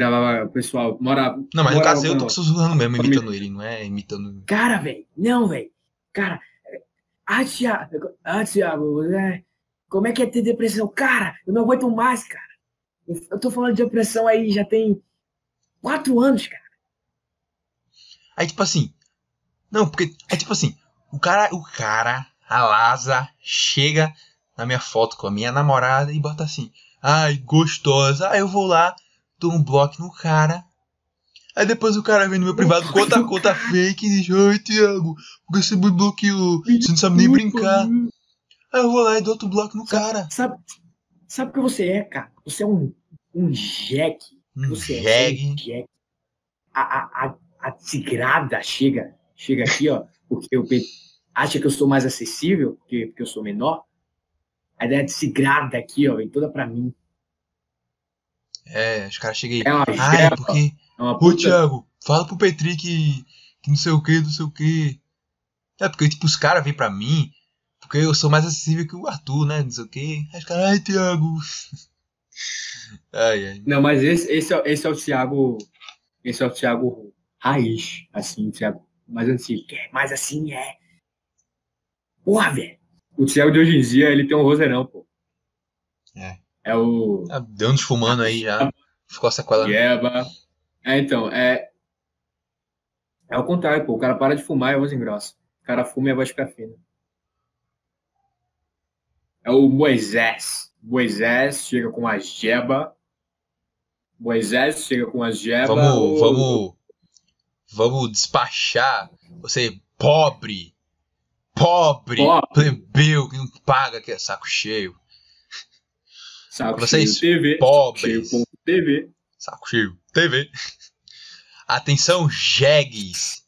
Gravava o pessoal, morava. Não, mas no caso eu tô sussurrando mesmo, imitando ele, não é imitando. Cara, velho. Não, velho. Cara. Ah, Thiago. Ah, Thiago. né? Como é que é ter depressão? Cara, eu não aguento mais, cara. Eu- Eu tô falando de depressão aí já tem quatro anos, cara. Aí tipo assim. Não, porque. É tipo assim. O cara, o cara, a Laza, chega na minha foto com a minha namorada e bota assim. Ai, gostosa. Aí eu vou lá, dou um bloco no cara. Aí depois o cara vem no meu privado, conta a conta fake e diz, Ai, Thiago, por que você me bloqueou? Você não sabe nem brincar. Aí eu vou lá e dou outro bloco no cara. Sabe, sabe o que você é, cara? Você é um, um jeque. Um Você é jegue. um jeque. A, a, a, a tigrada chega, chega aqui, ó, porque eu pe- acha que eu sou mais acessível, porque, porque eu sou menor. A ideia de tigrada aqui, ó, vem toda pra mim. É, os caras chegam aí. É uma Ai, jeba, porque. é uma Ô. Thiago, fala pro Petri que, que não sei o que, não sei o que. É, porque, tipo, os caras vêm pra mim, porque eu sou mais acessível que o Arthur, né, não sei o que. Aí os caras, ai, Thiago. ai, ai. Não, mas esse, esse, é, esse é o Thiago. Esse é o Thiago raiz, assim, o Thiago mais antigo. É mais assim, é. Porra, velho. O Thiago de hoje em dia, ele tem um roseirão, pô. É. É o. Ah, Deu uns fumando aí já. Ficou a sequela. Yeba. É, então, é. É o contrário, pô. O cara para de fumar e a voz engrossa. O cara fuma e a voz fica fina. É o Moisés. Moisés chega com a jeba. Moisés chega com a jeba. Vamos, Ô, vamos. Vamos despachar você pobre. Pobre. Pobre. Plebeu que não paga, que é saco cheio. Saco Vocês cheio TV. pobres. Cheio TV. Saco cheio. TV. Atenção, jegues.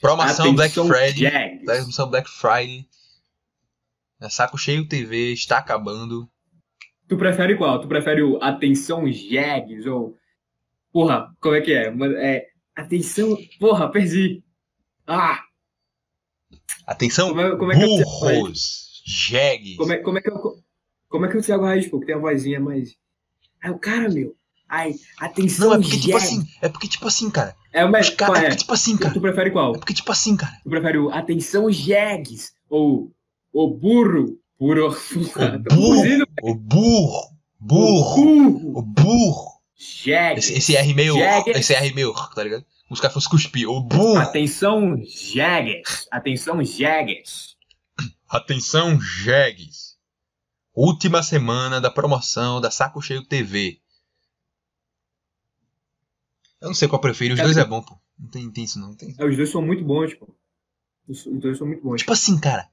Promoção Black Atenção, Friday. Jags. Promoção Black Friday. É Saco cheio TV está acabando. Tu prefere qual? Tu prefere o Atenção Jags ou. Porra, como é que é? É. Atenção. Porra, perdi. Ah! Atenção, Como é- como é burros. Jegues. Como é, como é que o. Como é que é o Thiago Raiz, pô? Que tem a vozinha mais. Aí o cara, meu. Ai, atenção, Não, é porque tipo assim. É porque tipo assim, cara. É o mais. É é? porque tipo assim, cara. Tu prefere qual? É porque tipo assim, cara. Tu prefere o Atenção Jags ou o burro? Burro. O fugindo, burro. O burro. o Burro. O burro. Jags. Esse, esse R meio. Esse R meio. Tá ligado? Os caras fossem cuspir. O burro. Atenção, Jags. Atenção, Jags. Atenção, jegues. Última semana da promoção da Saco Cheio TV. Eu não sei qual eu prefiro, os dois é bom, pô. Não tem, tem isso não. Tem. É, Os dois são muito bons, pô. Os os dois são muito bons. Tipo assim, cara.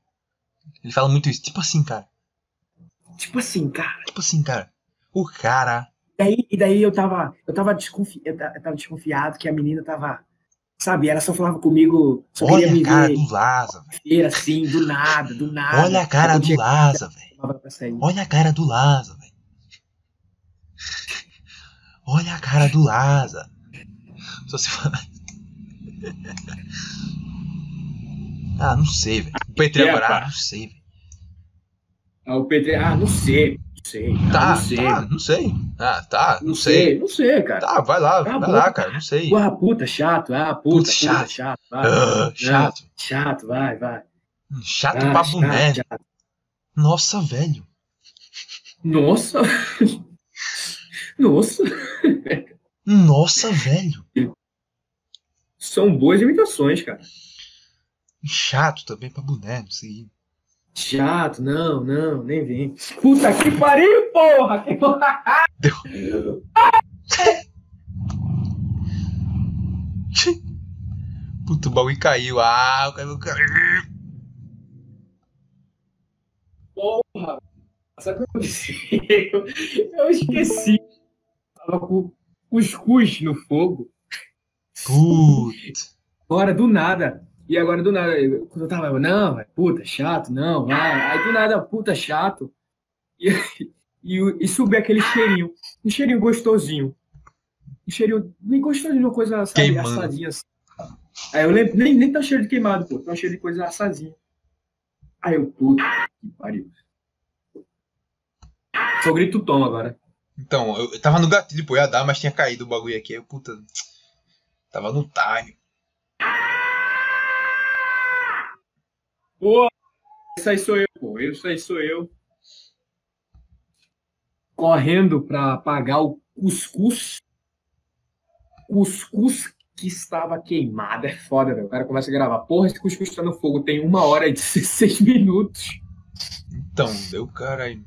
Ele fala muito isso. Tipo assim, cara. Tipo assim, cara. Tipo assim, cara. O cara. Daí, e daí eu tava, eu tava, desconfi, eu ta- eu tava desconfiado que a menina tava, sabe, ela só falava comigo, só olha a cara ver do Laza, assim, do nada, do nada. Olha a cara do Laza, velho. Chamava pra sair. Olha a cara do Laza, velho. Olha a cara do Laza. Só se fala. Ah, não sei, velho. O Petri agora, ah, não sei, velho. Ah, o Pedro, ah, não sei, não sei, ah, Tá, não sei, tá, não sei. Ah, tá, não não sei, sei. não sei, cara. Tá, vai lá, Tá vai bom, lá, cara, não sei. Ah, puta, chato, ah, puta, Puta, puta, chato. chato, vai, Ah, chato. chato, vai, vai. Hum, Chato Ah, pra chato, boné. chato. Nossa, velho. Nossa, nossa, Nossa, velho. são boas imitações, cara. Chato também pra boné, não sei. Chato, não, não, nem vem. Puta que pariu, porra! Que porra! Puta, o bagulho caiu. Ah, o caiu. Porra! Sabe o que aconteceu? Eu esqueci. Tava com cuscuz no fogo. Putz. Agora, do nada. E agora, do nada, quando eu tava, não, vai, puta, chato, não, vai. Aí, do nada, puta, chato. E, e, e subiu aquele cheirinho. Um cheirinho gostosinho. Um cheirinho bem gostosinho, uma coisa, sabe, Queimando. assadinha. Assim. Aí eu lembro, nem, nem tá cheiro de queimado, pô. Tá cheiro de coisa assadinha. Aí eu, puta, que pariu. Só grito tom agora. Então, eu, tava no gatilho, pô, ia dar, mas tinha caído o bagulho aqui. Eu, puta. Tava no time. Pô, esse aí sou eu, pô. Esse aí sou eu. Correndo pra apagar o cuscuz. Cuscuz que estava queimado. É foda, velho. O cara começa a gravar. Porra, esse cuscuz tá no fogo. Tem uma hora e 16 minutos. Então, deu caralho.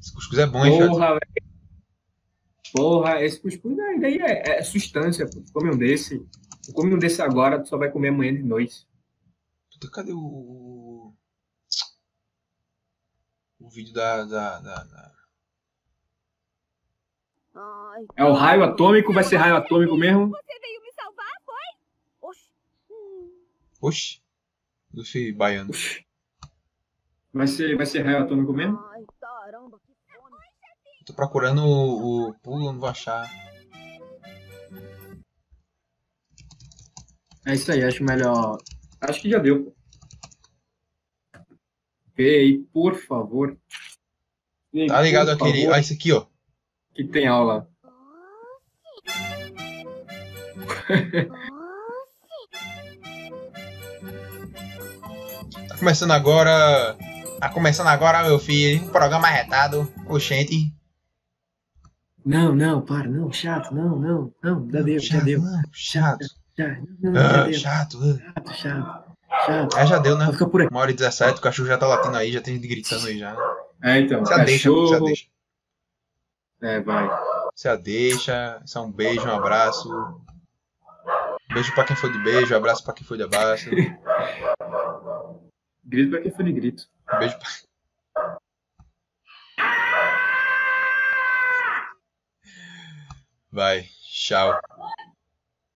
Esse cuscuz é bom, hein? Porra, velho. Porra, esse cuscuz daí, é, é substância, pô. Tu come um desse. Tu come um desse agora, tu só vai comer amanhã de noite. Puta, cadê o. O, vídeo da. da, da, da- Ai, É o raio atômico? Vai ser raio atômico mesmo? Você veio me salvar, foi? Oxi. Oxi. Luffy baiano. Vai ser, vai ser raio atômico mesmo? Tô procurando o, o pulo, não vou achar. É isso aí, acho melhor. Acho que já deu. aí, por favor. Aí, Tá ligado aquele. favor, Ah, esse aqui, ó. Que tem aula. Tá começando agora. Tá começando agora, meu filho. Um programa arretado. Oxente. Não, não, para, não, chato, não, não, não, já deu, já chato, deu. não, chato. Já, não, não, já Ah, deu. chato. ah. Chato, chato, chato. É, já deu, né? Vai ficar por aqui. Uma hora e 17, o cachorro já tá latindo aí, já tem gente gritando aí já. É, então, Se a deixa, cachorro. deixa. É, vai. Se a deixa. Só um beijo, um abraço. Beijo pra quem foi de beijo, abraço pra quem foi de abraço. Grito pra quem foi de grito. Beijo. Vai, tchau.